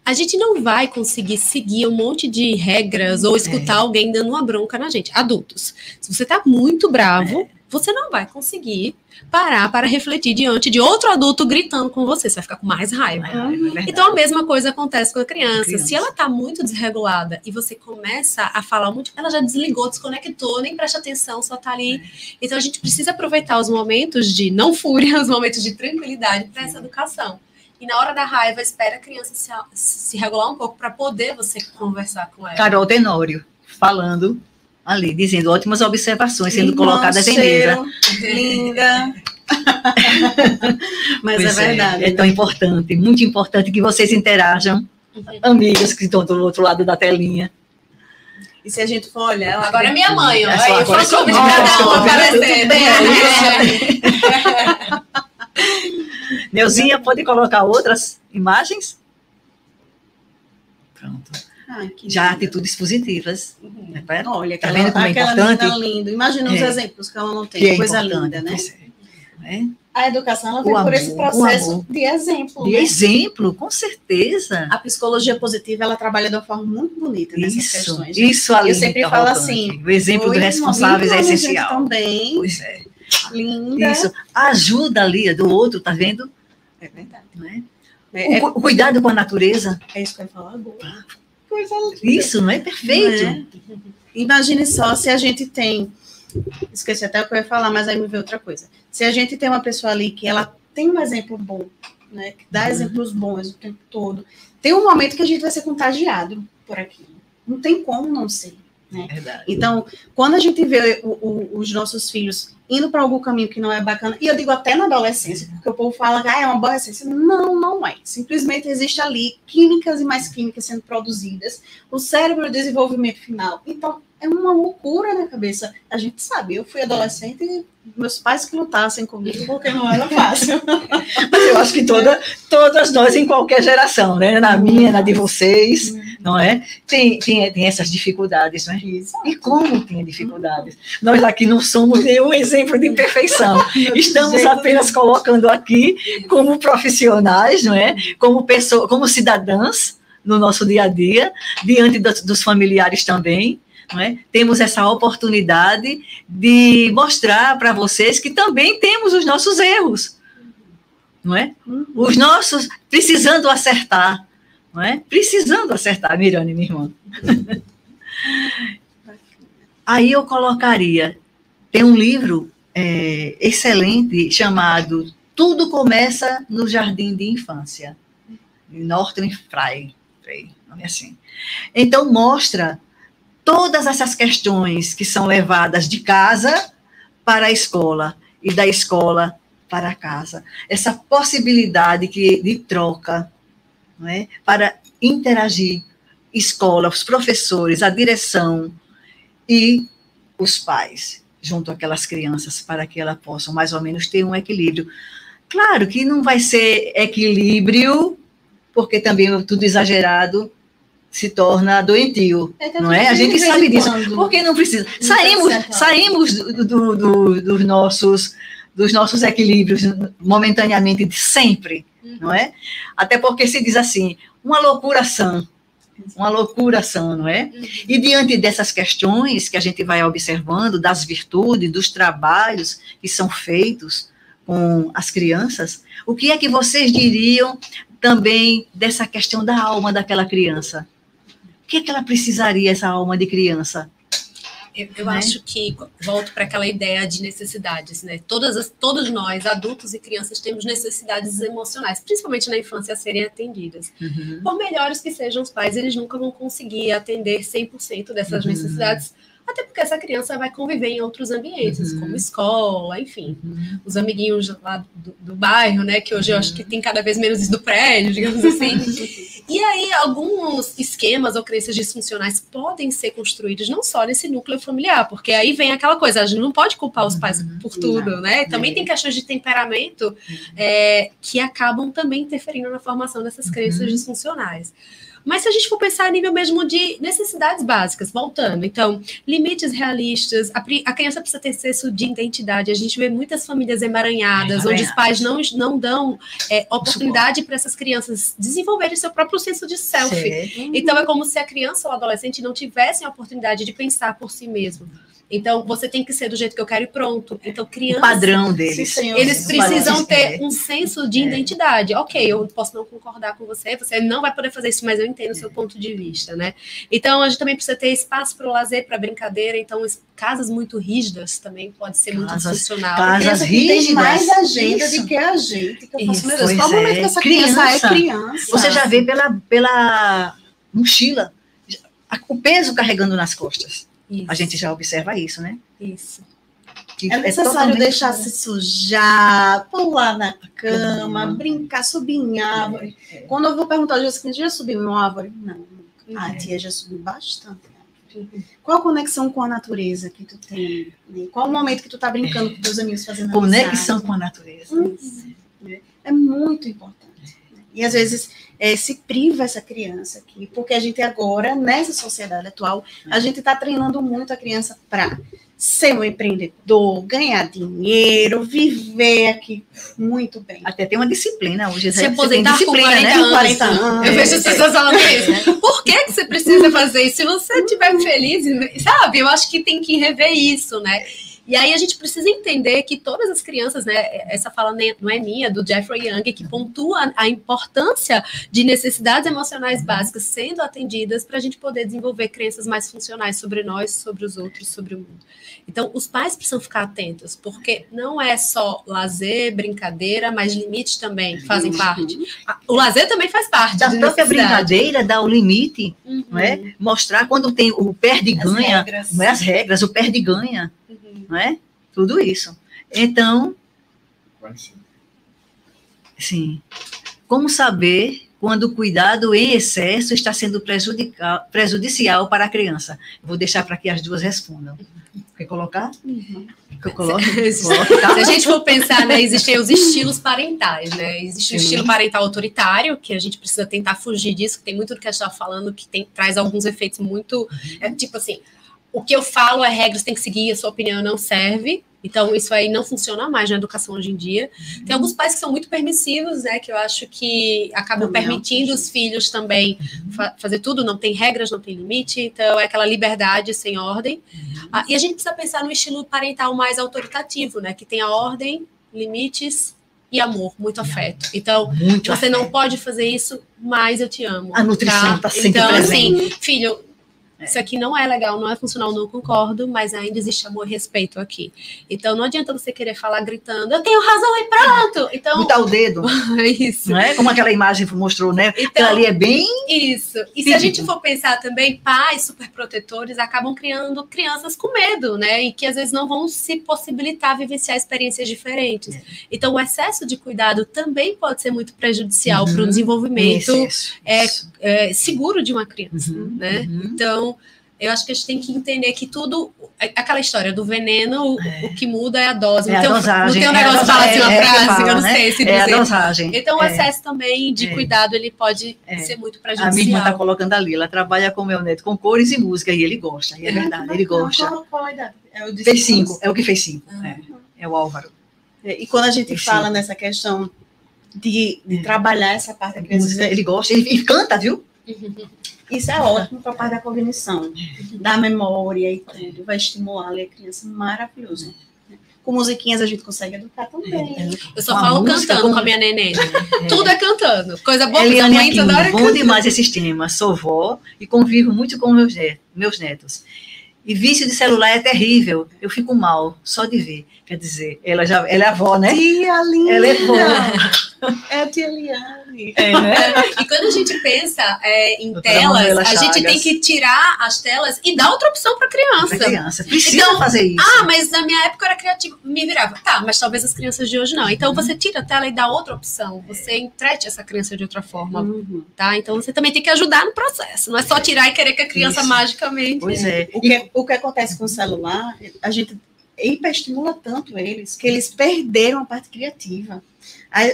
a gente não vai conseguir seguir um monte de regras ou escutar É. alguém dando uma bronca na gente. Adultos, se você está muito bravo, É. você não vai conseguir parar para refletir diante de outro adulto gritando com você. Você vai ficar com mais raiva. É. Então a mesma coisa acontece com a criança. criança. Se ela tá muito desregulada e você começa a falar muito, ela já desligou, desconectou, nem presta atenção, só tá ali. Então a gente precisa aproveitar os momentos de não fúria, *laughs* os momentos de tranquilidade para essa educação. E na hora da raiva, espera a criança se, se regular um pouco para poder você conversar com ela. Carol Tenório falando ali, dizendo ótimas observações sendo Irmão, colocadas em mesa. Linda. Mas Pois é verdade. É, tão importante, muito importante que vocês interajam, amigas que estão do outro lado da telinha. E se a gente for olhar. ela Agora é minha mãe, ó. É só Aí agora foi o é clube de cada um aparecendo. Neuzinha, pode colocar outras imagens? Pronto. Ai, Já linda. atitudes positivas. Uhum. né? Olha, Tá aquela, vendo como é importante? linda. Imagina os É. exemplos que ela não tem. Que é Coisa linda, né? pois é. É. A educação ela vem por amor, esse o processo de exemplo. De né? exemplo, com certeza. A psicologia positiva ela trabalha de uma forma muito bonita nessas Isso, questões. né? isso ali. Eu sempre falo assim, O exemplo dos responsáveis é essencial. Também, Pois é. linda. Isso. Ajuda ali do outro, tá vendo? É verdade. Não é? É, é, O, o cuidado com a natureza. é isso que eu ia falar agora. Coisa linda. Isso, não é perfeito? Não é? Imagine só se a gente tem. Esqueci até o que eu ia falar, mas aí me veio outra coisa. Se a gente tem uma pessoa ali que ela tem um exemplo bom, né? Que dá Uhum. exemplos bons o tempo todo, tem um momento que a gente vai ser contagiado por aquilo. Não tem como não ser. Verdade. Então, quando a gente vê o- o- os nossos filhos indo para algum caminho que não é bacana, e eu digo até na adolescência, porque o povo fala que ah, é uma adolescência. Não, não é. Simplesmente existe ali químicas e mais químicas sendo produzidas, o cérebro o desenvolvimento final. Então, é uma loucura na cabeça. A gente sabe, eu fui adolescente e meus pais que lutassem comigo, porque não era fácil. *laughs* Mas eu acho que toda, todas nós, em qualquer geração, né? Na minha, na de vocês, não é? Tem, tem, tem essas dificuldades, não é? Isso. E como tem dificuldades? Nós aqui não somos nenhum exemplo de perfeição. *laughs* Estamos apenas colocando aqui como profissionais, não é? Como pessoa, como cidadãs no nosso dia a dia, diante dos, dos familiares também. Não é? Temos essa oportunidade de mostrar para vocês que também temos os nossos erros, não é? Uhum. Os nossos precisando acertar, não é? Precisando acertar, Mirane, minha irmã. *laughs* Aí eu colocaria, tem um livro é, excelente chamado Tudo Começa no Jardim de Infância, de Norton Frey, Frey, nome assim. Então mostra todas essas questões que são levadas de casa para a escola e da escola para casa. Essa possibilidade que, de troca é? para interagir escola, os professores, a direção e os pais junto àquelas crianças para que elas possam mais ou menos ter um equilíbrio. Claro que não vai ser equilíbrio, porque também tudo exagerado se torna doentio, é, tá não é? A gente sabe disso. Porque não precisa. Não saímos, saímos do, do, do, dos nossos dos nossos equilíbrios momentaneamente sempre, uhum. não é? Até porque se diz assim, uma loucura sã, uma loucura sã, não é? Uhum. E diante dessas questões que a gente vai observando, das virtudes, dos trabalhos que são feitos com as crianças, o que é que vocês diriam também dessa questão da alma daquela criança? Que, é que ela precisaria, essa alma de criança? Eu, eu né? acho que volto para aquela ideia de necessidades, né? Todas as, todos nós, adultos e crianças, temos necessidades emocionais, principalmente na infância, a serem atendidas. Uhum. Por melhores que sejam os pais, eles nunca vão conseguir atender 100% dessas uhum. necessidades até porque essa criança vai conviver em outros ambientes, uhum. como escola, enfim, uhum. os amiguinhos lá do, do, bairro, né, que hoje eu acho que tem cada vez menos isso do prédio, digamos assim. e aí, alguns esquemas ou crenças disfuncionais podem ser construídos não só nesse núcleo familiar, porque aí vem aquela coisa, a gente não pode culpar os pais uhum. por tudo, não. né? Também tem questões de temperamento uhum. é, que acabam também interferindo na formação dessas crenças uhum. disfuncionais. Mas se a gente for pensar a nível mesmo de necessidades básicas, voltando, então, limites realistas, a, a criança precisa ter senso de identidade. A gente vê muitas famílias emaranhadas, onde os pais não, não dão é, oportunidade para essas crianças desenvolverem seu próprio senso de self. Então, é como se a criança ou adolescente não tivessem a oportunidade de pensar por si mesmo. Então, você tem que ser do jeito que eu quero e pronto. Então, crianças. O padrão deles. Sim, eles precisam ter um senso de é. identidade. Ok, eu posso não concordar com você, você não vai poder fazer isso, mas eu entendo o seu ponto de vista, né? Então, a gente também precisa ter espaço para o lazer, para brincadeira. Então, casas muito rígidas também pode ser muito casas, funcional. Casas rígidas. Tem mais agenda isso. do que a gente. Que eu faço, meu Deus, qual é. momento que essa criança, criança é criança? Você já vê pela, pela mochila o peso carregando nas costas. Isso. A gente já observa isso, né? Isso. Que é, é necessário é deixar se sujar, pular na cama, uhum. brincar, subir em árvore. É, é. Quando eu vou perguntar a Jéssica, já subiu em uma árvore? Não. A ah, tia já subiu bastante. Uhum. Qual a conexão com a natureza que tu tem? Né? Qual o momento que tu tá brincando com teus amigos fazendo Conexão amizade? com a natureza. Uhum. É muito importante. E às vezes é, se priva essa criança aqui, porque a gente agora, nessa sociedade atual, a gente está treinando muito a criança para ser um empreendedor, ganhar dinheiro, viver aqui muito bem. Até tem uma disciplina hoje. Se aposentar disciplina, com 40, né? anos. 40 anos. Eu vejo as pessoas falando isso. Por que, que você precisa fazer isso? Se você estiver feliz, sabe? Eu acho que tem que rever isso, né? E aí a gente precisa entender que todas as crianças, né, essa fala não é minha, do Jeffrey Young, que pontua a importância de necessidades emocionais básicas sendo atendidas para a gente poder desenvolver crenças mais funcionais sobre nós, sobre os outros, sobre o mundo. Então, os pais precisam ficar atentos, porque não é só lazer, brincadeira, mas limites também fazem parte. O lazer também faz parte. Da própria brincadeira, dá o limite, uhum. não é? Mostrar quando tem o perde e ganha, não é as regras, o perde e ganha não é? Tudo isso. Então, sim. Como saber quando o cuidado em excesso está sendo prejudicial para a criança? Vou deixar para que as duas respondam. Quer colocar? Uhum. Eu coloco, *laughs* coloco tá? Se a gente for pensar, né, existem os estilos parentais, né? Existe o estilo parental autoritário, que a gente precisa tentar fugir disso, que tem muito do que a gente está falando, que tem, traz alguns efeitos muito. É, tipo assim, o que eu falo é regras, tem que seguir, a sua opinião não serve. Então, isso aí não funciona mais na educação hoje em dia. Uhum. Tem alguns pais que são muito permissivos, né? Que eu acho que acabam também permitindo os filhos também uhum. fa fazer tudo, não tem regras, não tem limite. Então, é aquela liberdade sem ordem. Uhum. Ah, e a gente precisa pensar no estilo parental mais autoritativo, né? Que tem a ordem, limites e amor, muito afeto. Então, Muito você afeto. não pode fazer isso, mas eu te amo. A nutrição tá sempre Então, presente. assim, filho, isso aqui não é legal, não é funcional, não concordo, mas ainda existe amor e respeito aqui. Então, não adianta você querer falar gritando, eu tenho razão e pronto. Então, Botar o dedo, *laughs* é isso. não é? Como aquela imagem mostrou, né? Então, ali é bem isso. E se a gente for pensar também, pais superprotetores acabam criando crianças com medo, né? E que às vezes não vão se possibilitar vivenciar experiências diferentes. É. Então, o excesso de cuidado também pode ser muito prejudicial para o Uhum. desenvolvimento é- é, seguro de uma criança, Uhum, né? uhum. Então, eu acho que a gente tem que entender que tudo, é aquela história do veneno, o- É. o que muda é a dose. É não, a tem um, não dosagem, tem um é negócio fala assim, uma dosagem, é, é que frase, que eu fala, não né? sei se É a dizer. dosagem. Então, o É. excesso também de É. cuidado, ele pode É. ser muito A minha irmã prejudicial. está colocando ali, ela trabalha com o meu neto com cores e música, e ele gosta, e é verdade, ele gosta. Qual, qual a idade? É o de Fez cinco cinco, é o que fez cinco. Ah. É, é o Álvaro. É, E quando a gente Fez fala cinco. nessa questão de, de É. trabalhar essa parte da criança, Música, ele gosta, ele, ele canta, viu? *laughs* isso é ótimo para a parte da cognição, da memória e tudo. Vai estimular a criança maravilhoso. Com musiquinhas a gente consegue educar também. Eu só Com a falo música, cantando como- com a minha neném. Tudo é cantando. Coisa boa, coisa Eliane ruim, aqui, toda hora é bom cantando. demais esses temas. Sou vó e convivo muito com meus, meus netos. E vício de celular é terrível. Eu fico mal só de ver. Quer dizer, ela já ela é avó, né? Tia linda! Ela é vó. É a tia É, né? *laughs* E quando a gente pensa é, em Doutora telas, Manuela a gente tem que tirar as telas e dar outra opção para Pra criança. criança. Precisa Então, fazer isso. Ah, mas na minha época eu era criativa, me virava. Tá, mas talvez as crianças de hoje não. Uhum. Então você tira a tela e dá outra opção. Você entrete essa criança de outra forma, Uhum. tá? Então você também tem que ajudar no processo. Não é só tirar e querer que a criança Isso. magicamente. Pois é. O que, o que acontece com o celular, a gente hiperestimula tanto eles que eles perderam a parte criativa.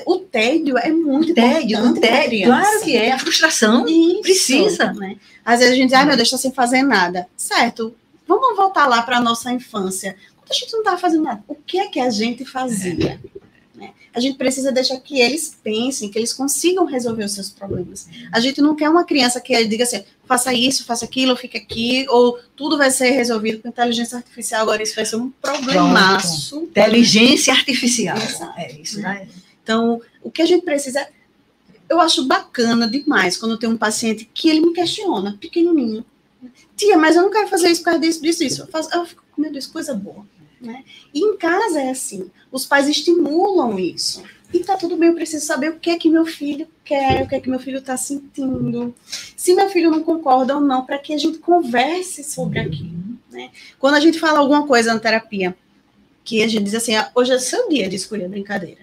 O tédio é muito Tédio, importante tédio. Claro que é. A frustração. Isso, Precisa. Né? Às vezes a gente diz, ai meu Deus, está sem fazer nada. Certo, vamos voltar lá para a nossa infância. Quando a gente não estava fazendo nada, o que é que a gente fazia? Né? A gente precisa deixar que eles pensem, que eles consigam resolver os seus problemas. A gente não quer uma criança que diga assim, faça isso, faça aquilo, fique aqui, ou tudo vai ser resolvido com inteligência artificial, agora isso vai ser um problemaço. Inteligência artificial. Exato. É isso, né? Então, o que a gente precisa. Eu acho bacana demais quando tem um paciente que ele me questiona, pequenininho. Tia, mas eu não quero fazer isso por causa disso, disso, isso. Eu, faço, eu fico, meu Deus, coisa boa. Né? E em casa é assim. Os pais estimulam isso. E tá tudo bem, eu preciso saber o que é que meu filho quer, o que é que meu filho está sentindo. Se meu filho não concorda ou não, para que a gente converse sobre aquilo. Né? Quando a gente fala alguma coisa na terapia, que a gente diz assim, ah, hoje é seu dia de escolher a brincadeira.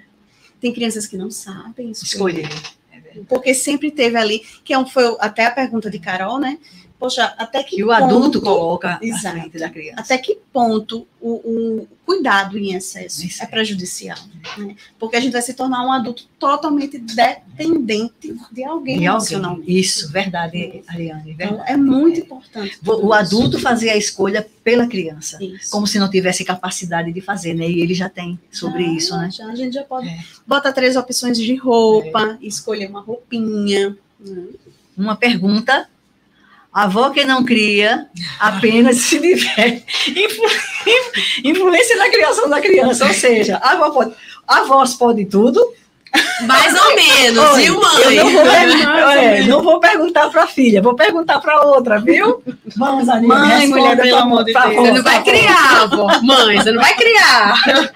Tem crianças que não sabem escolher. Escolher. Porque sempre teve ali, que é um- foi até a pergunta de Carol, né? Poxa, até que E o adulto ponto, coloca Exato. à frente da criança. até que ponto o, o cuidado em excesso Isso. é prejudicial? né? Porque a gente vai se tornar um adulto totalmente dependente de alguém E alguém. emocionalmente. Isso, verdade, Ariane. Então, Verdade. é muito importante. O, tudo o isso. adulto fazia a escolha pela criança. Isso. Como se não tivesse capacidade de fazer, né? E ele já tem sobre Ah, isso, né? já, a gente já pode É. botar três opções de roupa, escolher uma roupinha. né? Uma pergunta. A avó que não cria apenas se tiver influ- influência na criação da criança. Ou seja, a avó pode, a avós pode tudo. Mais ou menos, Oi, viu, Eu mãe? não vou, é, não vou perguntar para a filha, vou perguntar para outra, viu? Vamos, Aninha, Mãe, mulher, pelo amor de Deus. avó, Você não vai criar, avó. Mãe, você não vai criar.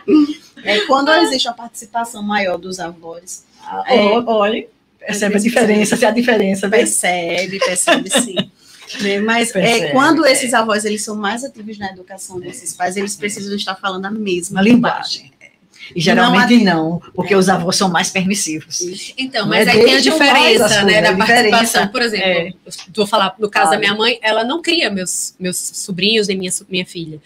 É, quando existe uma participação maior dos avós, É, é, olha, percebe a diferença, se a diferença, percebe, percebe sim. Né, Mas é, Percebe, quando é. esses avós eles são mais ativos na educação desses pais, eles precisam estar falando a mesma Uma linguagem. E geralmente não, porque os avós são mais permissivos. Então, Não mas é aí tem a diferença, né, coisas, da participação. Por exemplo, É. vou falar no caso da Claro. minha mãe, ela não cria meus, meus sobrinhos nem minha, minha filha.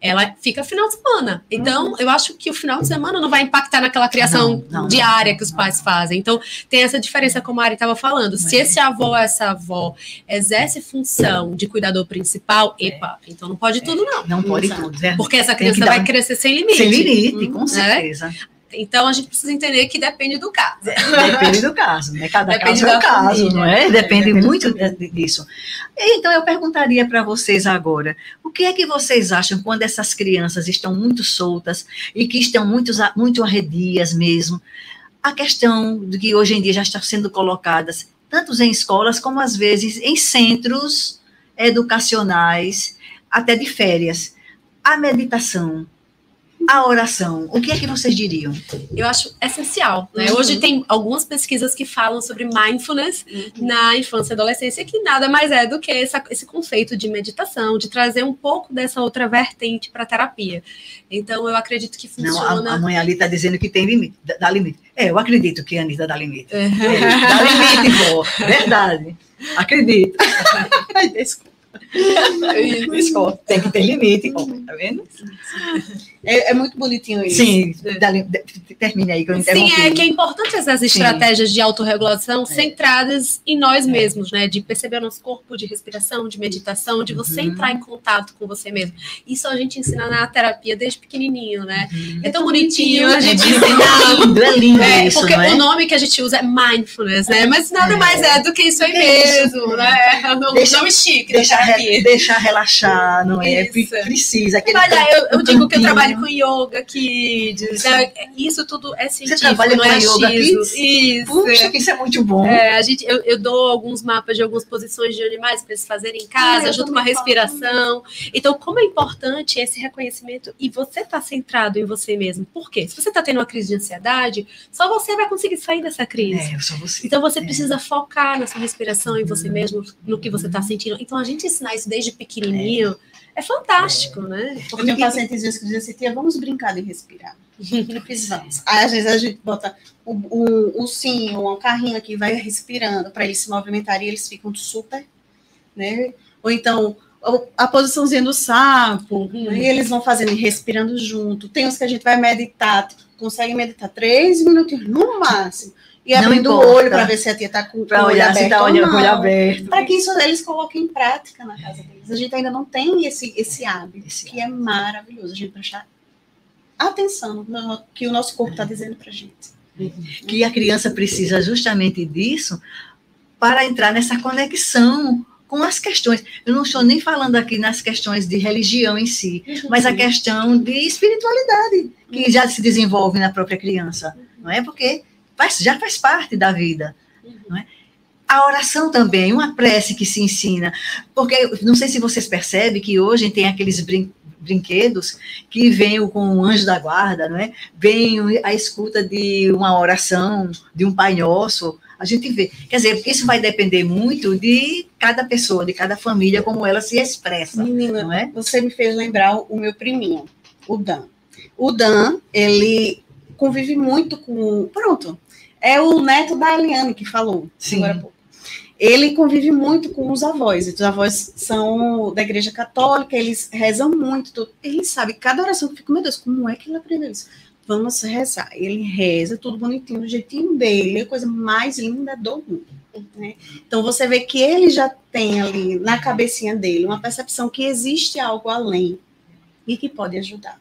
Ela fica final de semana. Então, eu acho que o final de semana não vai impactar naquela criação Não, não, diária que os pais fazem. Então, tem essa diferença, como a Ari estava falando. Se É. esse avô ou essa avó exerce função de cuidador principal, epa, então não pode tudo, não. Não pode tudo, verdade. Porque essa criança vai um- crescer sem limite. Sem limite, Hum, com né? Então a gente precisa entender que depende do caso. Depende do caso, né? Cada Depende caso é um caso, família. não é? É, Depende depende muito de- disso. Então eu perguntaria para vocês agora, o que é que vocês acham quando essas crianças estão muito soltas e que estão muito, muito arredias mesmo? A questão de que hoje em dia já estão sendo colocadas tanto em escolas como às vezes em centros educacionais, até de férias. A meditação, a oração, o que é que vocês diriam? Eu acho essencial. Né? Uhum. Hoje tem algumas pesquisas que falam sobre mindfulness na infância e adolescência, que nada mais é do que essa- esse conceito de meditação, de trazer um pouco dessa outra vertente para a terapia. Então, eu acredito que Não, funciona. a, a mãe ali está dizendo que tem limite, dá, limite. É, eu acredito que a Anitta dá limite. É. É, dá limite, vó. Verdade. Acredito. *laughs* Desculpa. Desculpa, tem que ter limite, ó, tá vendo? É, é muito bonitinho isso. Sim, de- termine aí que eu Sim, é que é importante essas estratégias de autorregulação É. centradas em nós mesmos, né? De perceber o nosso corpo, de respiração, de meditação, de você Uhum. entrar em contato com você mesmo. Isso a gente ensina na terapia desde pequenininho, né? Uhum. É tão bonitinho a É gente lindo, ensinar. *laughs* é lindo, é lindo É, isso, porque não é? o nome que a gente usa é mindfulness, né? Mas nada É. mais é do que isso aí é mesmo, né? *laughs* É o Deixa- nome chique Deixa, da re- deixar relaxar, não é? Isso. Pre- Precisa. Olha, eu, eu um digo que eu campinho. Trabalho com yoga, kids, né? isso tudo é científico, trabalha não com é yoga achismo. kids? Isso. Puxa, que isso é muito bom. É, a gente, eu, eu dou alguns mapas de algumas posições de animais para eles fazerem em casa, Ah, junto com a respiração. Então, como é importante esse reconhecimento e você tá centrado em você mesmo. Por quê? Se você tá tendo uma crise de ansiedade, só você vai conseguir sair dessa crise. É, eu sou você. Então você É. precisa focar na sua respiração, em você mesmo, no que você está sentindo. Então a gente ensinar isso desde pequenininho é, fantástico, né? Eu tenho pacientes vezes que dizem assim, tia, vamos brincar de respirar. *laughs* Precisamos. Aí, às vezes, a gente bota o, o, o sim, ou um carrinho aqui, vai respirando para eles se movimentarem e eles ficam super, né? Ou então, a posiçãozinha do sapo, Uhum. e eles vão fazendo e respirando junto. Tem uns que a gente vai meditar, consegue meditar três minutinhos no máximo. E Não abrindo o importa. olho para ver se a tia está com, Para o olho se aberto tá olhando com o olho não. aberto. Para que isso eles coloquem em prática na casa deles. A gente ainda não tem esse, esse hábito, Esse que é maravilhoso. A gente prestar atenção no que o nosso corpo está dizendo para gente. que a criança precisa justamente disso para entrar nessa conexão com as questões. Eu não estou nem falando aqui nas questões de religião em si, mas a questão de espiritualidade que já se desenvolve na própria criança, não é? Porque faz- já faz parte da vida, não é? A oração também, uma prece que se ensina, porque não sei se vocês percebem que hoje tem aqueles brin- brinquedos que vêm com o anjo da guarda, não é? Vem a escuta de uma oração, de um Pai Nosso, a gente vê. Quer dizer, isso vai depender muito de cada pessoa, de cada família, como ela se expressa, Menina, é? você me fez lembrar o meu priminho, o Dan. O Dan, ele convive muito com. Pronto. É o neto da Eliane que falou. Sim. agora pouco. Ele convive muito com os avós. e Os avós são da igreja católica, eles rezam muito. Ele sabe, cada oração que fica, meu Deus, como é que ele aprendeu isso? Vamos rezar. Ele reza, tudo bonitinho, do jeitinho dele, a coisa mais linda do mundo. né? Então você vê que ele já tem ali na cabecinha dele uma percepção que existe algo além e que pode ajudar.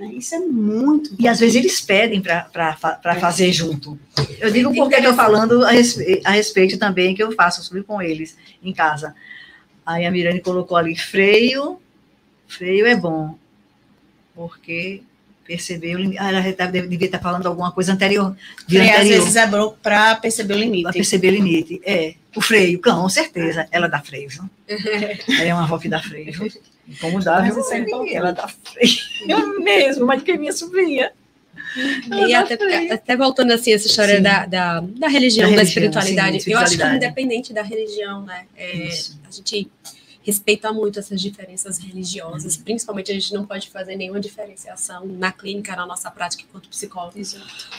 Né? Isso é muito E às vezes eles pedem para fazer junto. Eu digo porque estou falando a respeito, a respeito também que eu faço sobre com eles em casa. Aí a Mirane colocou ali freio, freio é bom, porque percebeu, o limite. ah, ela deve- devia estar falando alguma coisa anterior, freio, às anterior, vezes é bom para perceber o para limite. perceber o limite. É, o freio, com certeza, ela dá freio. viu? *laughs* Ela é uma avó que dá freio. viu? Como Mas viu? isso é. Ela dá freio. Eu mesmo, mas que é minha sobrinha. E até, até voltando assim, essa história da, da, da religião, Da da, religião, espiritualidade, sim, eu acho que independente da religião, né? é, a gente respeita muito essas diferenças religiosas, principalmente a gente não pode fazer nenhuma diferenciação na clínica, na nossa prática enquanto psicólogo.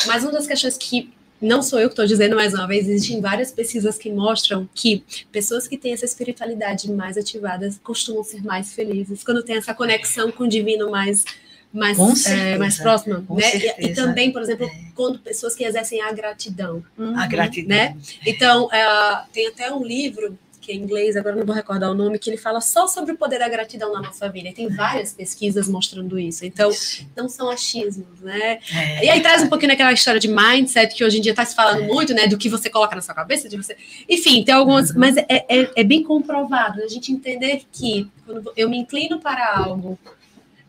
Mas uma das questões que não sou eu que estou dizendo mais uma vez, existem várias pesquisas que mostram que pessoas que têm essa espiritualidade mais ativada costumam ser mais felizes, quando tem essa conexão com o divino mais mais, é, certeza, mais próxima, né? E- E. É. também, por exemplo, quando pessoas que exercem a gratidão. A gratidão. Né? Então, é, tem até um livro que é inglês, agora não vou recordar o nome, que ele fala só sobre o poder da gratidão na nossa vida. E tem várias pesquisas mostrando isso. Então, não são achismos, né? É. E aí traz um pouquinho daquela história de mindset que hoje em dia está se falando muito, né? Do que você coloca na sua cabeça, de você. Enfim, tem algumas. Mas é, é, é bem comprovado a gente entender que quando eu me inclino para algo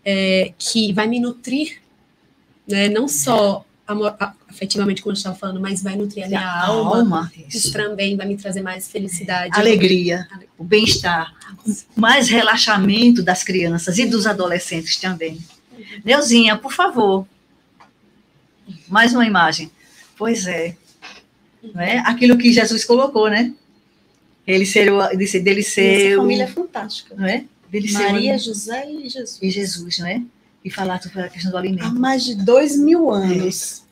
é, que vai me nutrir, né? Não só amor, afetivamente, como eu estava falando, mas vai nutrir a minha A alma. alma, Isso isso. também vai me trazer mais felicidade. alegria, o bem-estar, mais relaxamento das crianças e dos adolescentes também. Neuzinha, por favor. Mais uma imagem. Pois é. Não é? Aquilo que Jesus colocou, né? Ele ser o, disse, dele Essa ser o, família é fantástica. não é? Dele ser Maria, o, José e Jesus. e Jesus, não é? E falar sobre a questão do Há alimento. mais de dois mil anos,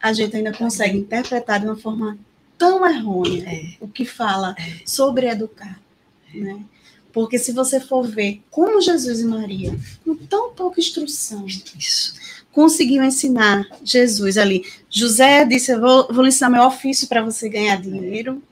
a gente ainda consegue interpretar de uma forma tão errônea É. o que fala sobre educar. Né? Porque se você for ver como Jesus e Maria, com tão pouca instrução, Isso. conseguiu ensinar Jesus ali. José disse: Eu vou, vou ensinar meu ofício para você ganhar dinheiro.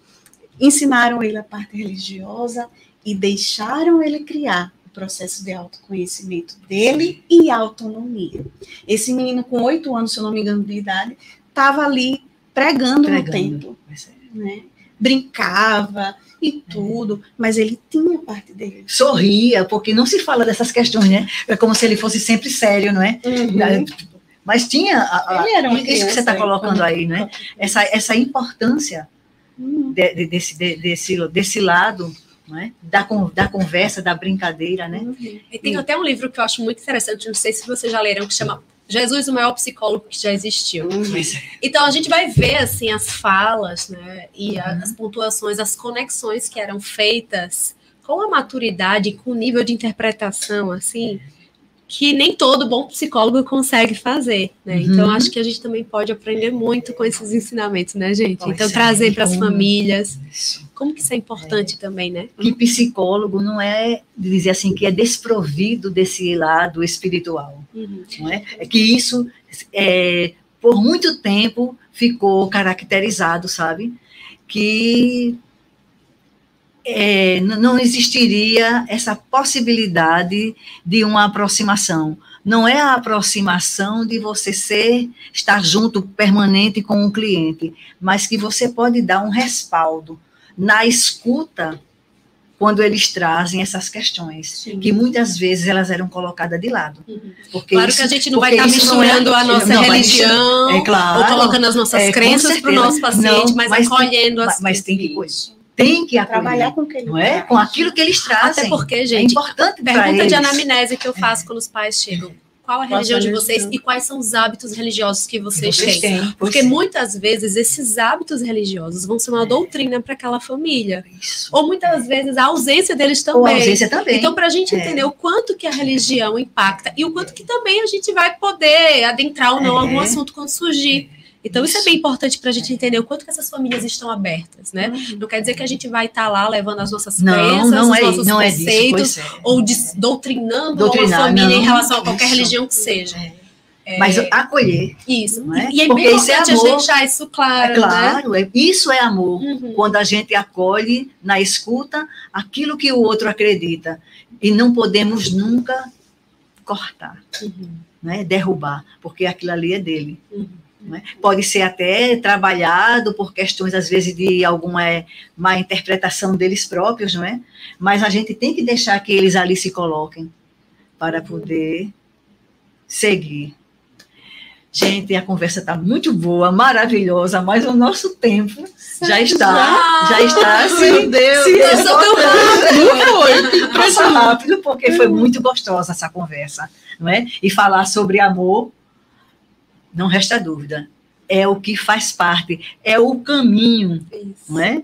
Ensinaram ele a parte religiosa e deixaram ele criar o processo de autoconhecimento dele e autonomia. Esse menino, com oito anos, se eu não me engano, de idade, estava ali pregando, no Pregando. templo. Pois é. Né? Brincava e tudo, mas ele tinha parte dele. Sorria, porque não se fala dessas questões, né? É como se ele fosse sempre sério, não é? Mas tinha a- a- Ele era uma isso que você criança está aí, colocando aí, né? Essa, essa importância Hum, de- de- desse, de- desse, desse lado, é? da, con- da conversa, da brincadeira, né? uhum. E tem até um livro que eu acho muito interessante, não sei se vocês já leram, que chama Jesus, o maior psicólogo que já existiu. Então a gente vai ver assim as falas, né, e a- Uhum. as pontuações, as conexões que eram feitas com a maturidade, com o nível de interpretação, assim, que nem todo bom psicólogo consegue fazer, né? Uhum. Então acho que a gente também pode aprender muito com esses ensinamentos, né, gente? Pois então é, trazer para as famílias, Isso. como que isso é importante também, né? Que psicólogo não é dizer assim que é desprovido desse lado espiritual, Uhum. não é? É que isso é, por muito tempo ficou caracterizado, sabe? Que é, não existiria essa possibilidade de uma aproximação. Não é a aproximação de você ser, estar junto permanente com o cliente, mas que você pode dar um respaldo na escuta quando eles trazem essas questões, Sim. que muitas vezes elas eram colocadas de lado. Uhum. Porque Claro isso- que a gente não vai estar é- misturando a nossa não religião misturar- é claro, ou colocando as nossas é, crenças para o nosso paciente, Não, mas, mas tem- acolhendo as mas, mas tem que. Tem que acolher, Trabalhar com quem não é? Com aquilo que eles trazem. Até porque, é gente, importante para pergunta de anamnese que eu faço quando os pais chegam. Qual a Qual a religião de vocês e quais são os hábitos religiosos que vocês, Vocês têm? têm, Porque pois é. muitas vezes esses hábitos religiosos vão ser uma doutrina para aquela família. Isso. Ou muitas vezes a ausência deles Ou a também. ausência também. Então, para a gente É. entender o quanto que a religião impacta e o quanto que também a gente vai poder adentrar ou não É. algum assunto quando surgir. Então, isso, é Isso. bem importante para a gente entender o quanto que essas famílias estão abertas, né? Não quer dizer que a gente vai estar lá levando as nossas não, crenças, não os é, nossos não é disso, conceitos, é. ou des- doutrinando Doutrinar, uma família não, em relação a qualquer isso. religião que seja. Mas acolher, Isso. Não é? E é Porque bem é importante a amor. gente deixar isso claro, é claro, é- isso é amor. né? Uhum. Quando a gente acolhe na escuta aquilo que o outro acredita. E não podemos nunca cortar, Uhum. né? derrubar, porque aquilo ali é dele. Uhum. Né? Pode ser até trabalhado por questões, às vezes, de alguma má interpretação deles próprios, não é? Mas a gente tem que deixar que eles ali se coloquem para poder seguir. Gente, a conversa está muito boa, maravilhosa, mas o nosso tempo já está, já está se, Meu Deus, se passou tão esgotando. Passa rápido, porque foi muito gostosa essa conversa, não é? E falar sobre amor, não resta dúvida, é o que faz parte, é o caminho, Isso. não é?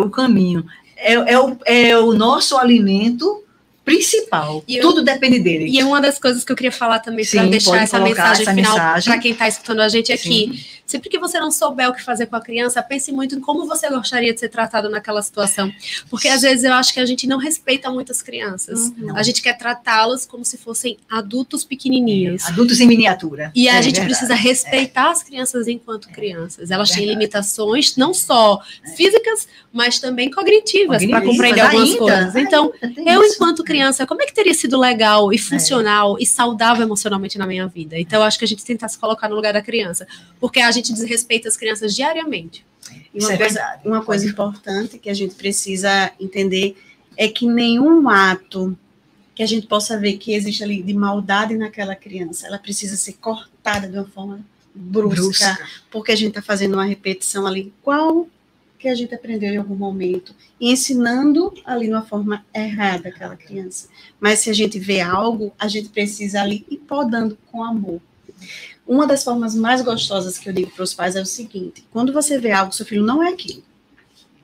O caminho, é, é, o, é o nosso alimento principal. E eu- Tudo depende dele. E é uma das coisas que eu queria falar também para deixar essa mensagem essa final para quem está escutando a gente aqui. Sempre que você não souber o que fazer com a criança, pense muito em como você gostaria de ser tratado naquela situação. Porque às vezes eu acho que a gente não respeita muito as crianças. Uhum. A gente quer tratá-las como se fossem adultos pequenininhos. Adultos em miniatura. E a É gente verdade. precisa respeitar as crianças enquanto crianças. Elas têm limitações, não só físicas, mas também cognitivas, para compreender algumas ainda, coisas. Então, ainda eu, isso. enquanto criança, como é que teria sido legal e funcional e saudável emocionalmente na minha vida? Então, eu acho que a gente tentar se colocar no lugar da criança, porque a gente desrespeita as crianças diariamente. E Isso uma é coisa, uma coisa importante que a gente precisa entender é que nenhum ato que a gente possa ver que existe ali de maldade naquela criança, ela precisa ser cortada de uma forma brusca, Brusca. porque a gente está fazendo uma repetição ali igual que a gente aprendeu em algum momento e ensinando ali de uma forma errada aquela criança. Mas se a gente vê algo, a gente precisa ali ir podando com amor. Uma das formas mais gostosas que eu digo para os pais é o seguinte: quando você vê algo, seu filho não é aquilo.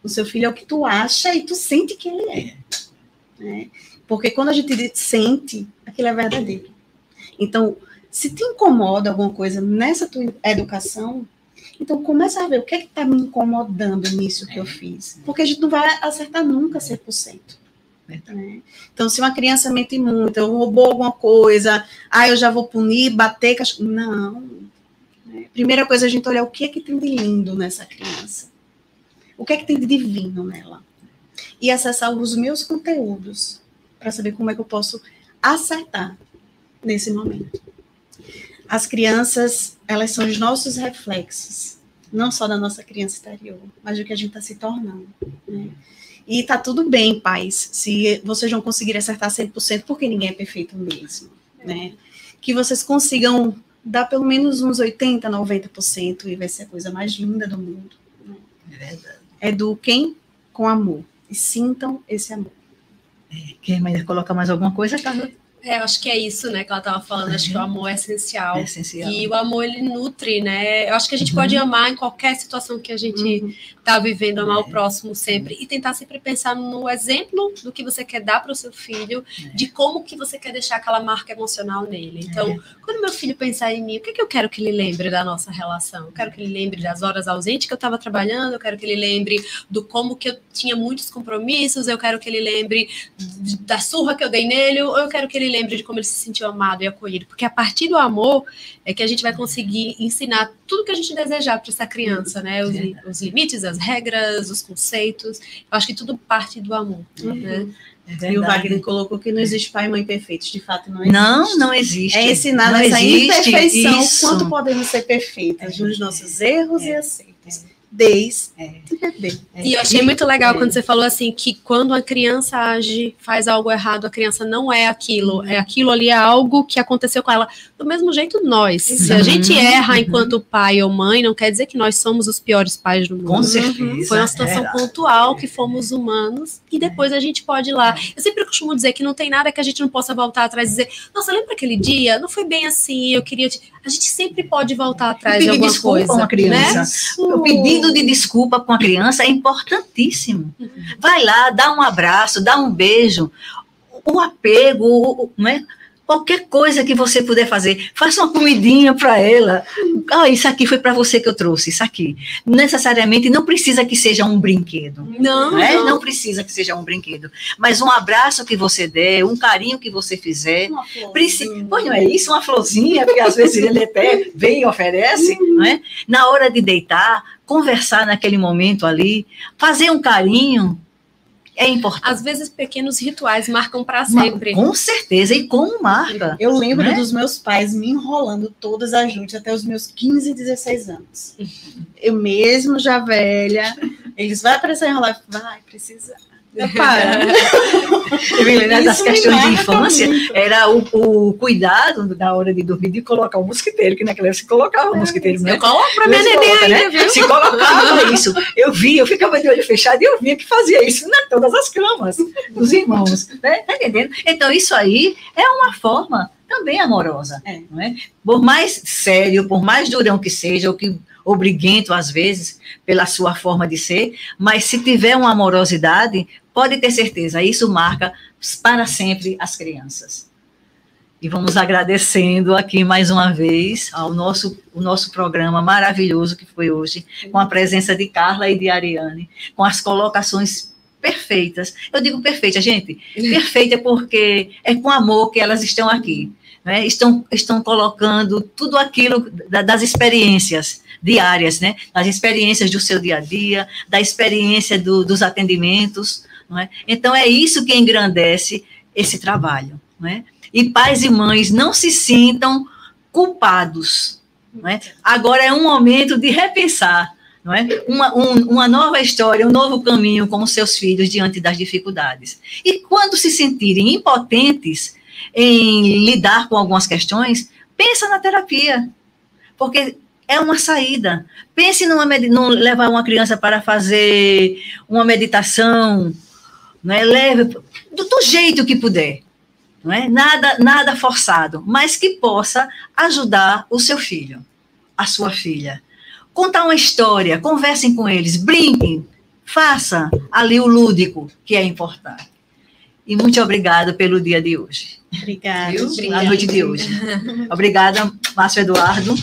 O seu filho é o que tu acha e tu sente que ele é. né? Porque quando a gente sente, aquilo é verdadeiro. Então, se te incomoda alguma coisa nessa tua educação, então começa a ver o que é que está me incomodando nisso que eu fiz. Porque a gente não vai acertar nunca 100%. Então, se uma criança mente muito, eu roubou alguma coisa, ah, eu já vou punir, bater, não. Né? Primeira coisa, a gente olhar o que é que tem de lindo nessa criança. O que é que tem de divino nela. E acessar os meus conteúdos para saber como é que eu posso acertar nesse momento. As crianças, elas são os nossos reflexos, não só da nossa criança exterior, mas do que a gente está se tornando. Né? E tá tudo bem, pais, se vocês não conseguirem acertar 100%, porque ninguém é perfeito mesmo, né? Que vocês consigam dar pelo menos uns 80%, 90% e vai ser a coisa mais linda do mundo. né? É verdade. Eduquem com amor e sintam esse amor. Quer mais colocar mais alguma coisa, Carla? É, acho que é isso, né, que ela estava falando. Acho que o amor é essencial. É essencial. E o amor, ele nutre, né? Eu acho que a gente Uhum. pode amar em qualquer situação que a gente Uhum. tá vivendo, amar É. o próximo sempre. E tentar sempre pensar no exemplo do que você quer dar para o seu filho, É. de como que você quer deixar aquela marca emocional nele. Então, É. quando meu filho pensar em mim, o que, que eu quero que ele lembre da nossa relação? Eu quero que ele lembre das horas ausentes que eu estava trabalhando, eu quero que ele lembre do como que eu tinha muitos compromissos, eu quero que ele lembre da surra que eu dei nele, ou eu quero que ele lembre de como ele se sentiu amado e acolhido. Porque a partir do amor é que a gente vai conseguir ensinar tudo que a gente desejar para essa criança, né? Os, os limites, as regras, os conceitos. Eu acho que tudo parte do amor. Né? É E o. Wagner colocou que não existe pai e mãe perfeitos. De fato, não existe. Não, não existe. É ensinar Não essa imperfeição, isso. quanto podemos ser perfeitas nos nossos erros É. e aceitos. Desde É. bebê. E eu achei muito legal É. quando você falou assim que quando a criança age, faz algo errado, a criança não é aquilo, é aquilo ali é algo que aconteceu com ela. Do mesmo jeito nós. Se a Uhum. gente erra Uhum. enquanto pai ou mãe, não quer dizer que nós somos os piores pais do mundo. Com certeza. Foi uma situação é. pontual que fomos humanos e depois a gente pode ir lá. Eu sempre costumo dizer que não tem nada que a gente não possa voltar atrás e dizer: Nossa, lembra aquele dia? Não foi bem assim, eu queria. Te... A gente sempre pode voltar atrás de pedir alguma desculpa coisa. a uma criança. Né? O pedido de desculpa com a criança é importantíssimo. Vai lá, dá um abraço, dá um beijo, o apego, o- não é? qualquer coisa que você puder fazer, faça uma comidinha para ela. Ah, isso aqui foi para você que eu trouxe, isso aqui. Necessariamente não precisa que seja um brinquedo. Não, Não, é? não. não precisa que seja um brinquedo, mas um abraço que você der, um carinho que você fizer, Uma. Preci- Pois não é isso, uma florzinha, que às vezes ele até vem e oferece, não é? Na hora de deitar, conversar naquele momento ali, fazer um carinho, é importante. Às vezes pequenos rituais marcam para sempre. Com certeza, e como marca. Eu lembro Né? dos meus pais me enrolando todas as noites até os meus 15, 16 anos. Eu mesmo, já velha, eles vai precisar enrolar. Vai, precisa. Para. *laughs* Eu me lembro das questões de infância, muito. era o, o cuidado na hora de dormir de colocar o mosquiteiro, que naquela época se colocava o mosquiteiro, né? Eu coloco pra minha neném ainda, viu? Se colocava *laughs* isso. Eu via, eu ficava de olho fechado e eu via que fazia isso em todas as camas dos irmãos. Né? Tá entendendo? Então, isso aí é uma forma também amorosa. É. Não é? Por mais sério, por mais durão que seja, ou que obriguento às vezes, pela sua forma de ser, mas se tiver uma amorosidade, pode ter certeza, isso marca para sempre as crianças. E vamos agradecendo aqui mais uma vez ao nosso, o nosso programa maravilhoso que foi hoje, com a presença de Carla e de Ariane, com as colocações perfeitas. Eu digo perfeita, gente, perfeita porque é com amor que elas estão aqui. Né? Estão, estão colocando tudo aquilo da, das experiências diárias, né? das experiências do seu dia a dia, da experiência do, dos atendimentos. Não é? Então, é isso que engrandece esse trabalho. Não é? E pais e mães não se sintam culpados. Não é? Agora é um momento de repensar não é? Uma, um, uma nova história, um novo caminho com os seus filhos diante das dificuldades. E quando se sentirem impotentes em lidar com algumas questões, pensa na terapia, porque é uma saída. Pense num, levar uma criança para fazer uma meditação, é? leve do, do jeito que puder não é? Nada, nada forçado, mas que possa ajudar o seu filho, a sua filha. Contar uma história, conversem com eles, brinquem, faça ali o lúdico, que é importante. E muito obrigada pelo dia de hoje. Obrigada. A noite de hoje. *laughs* Obrigada, Márcio Eduardo.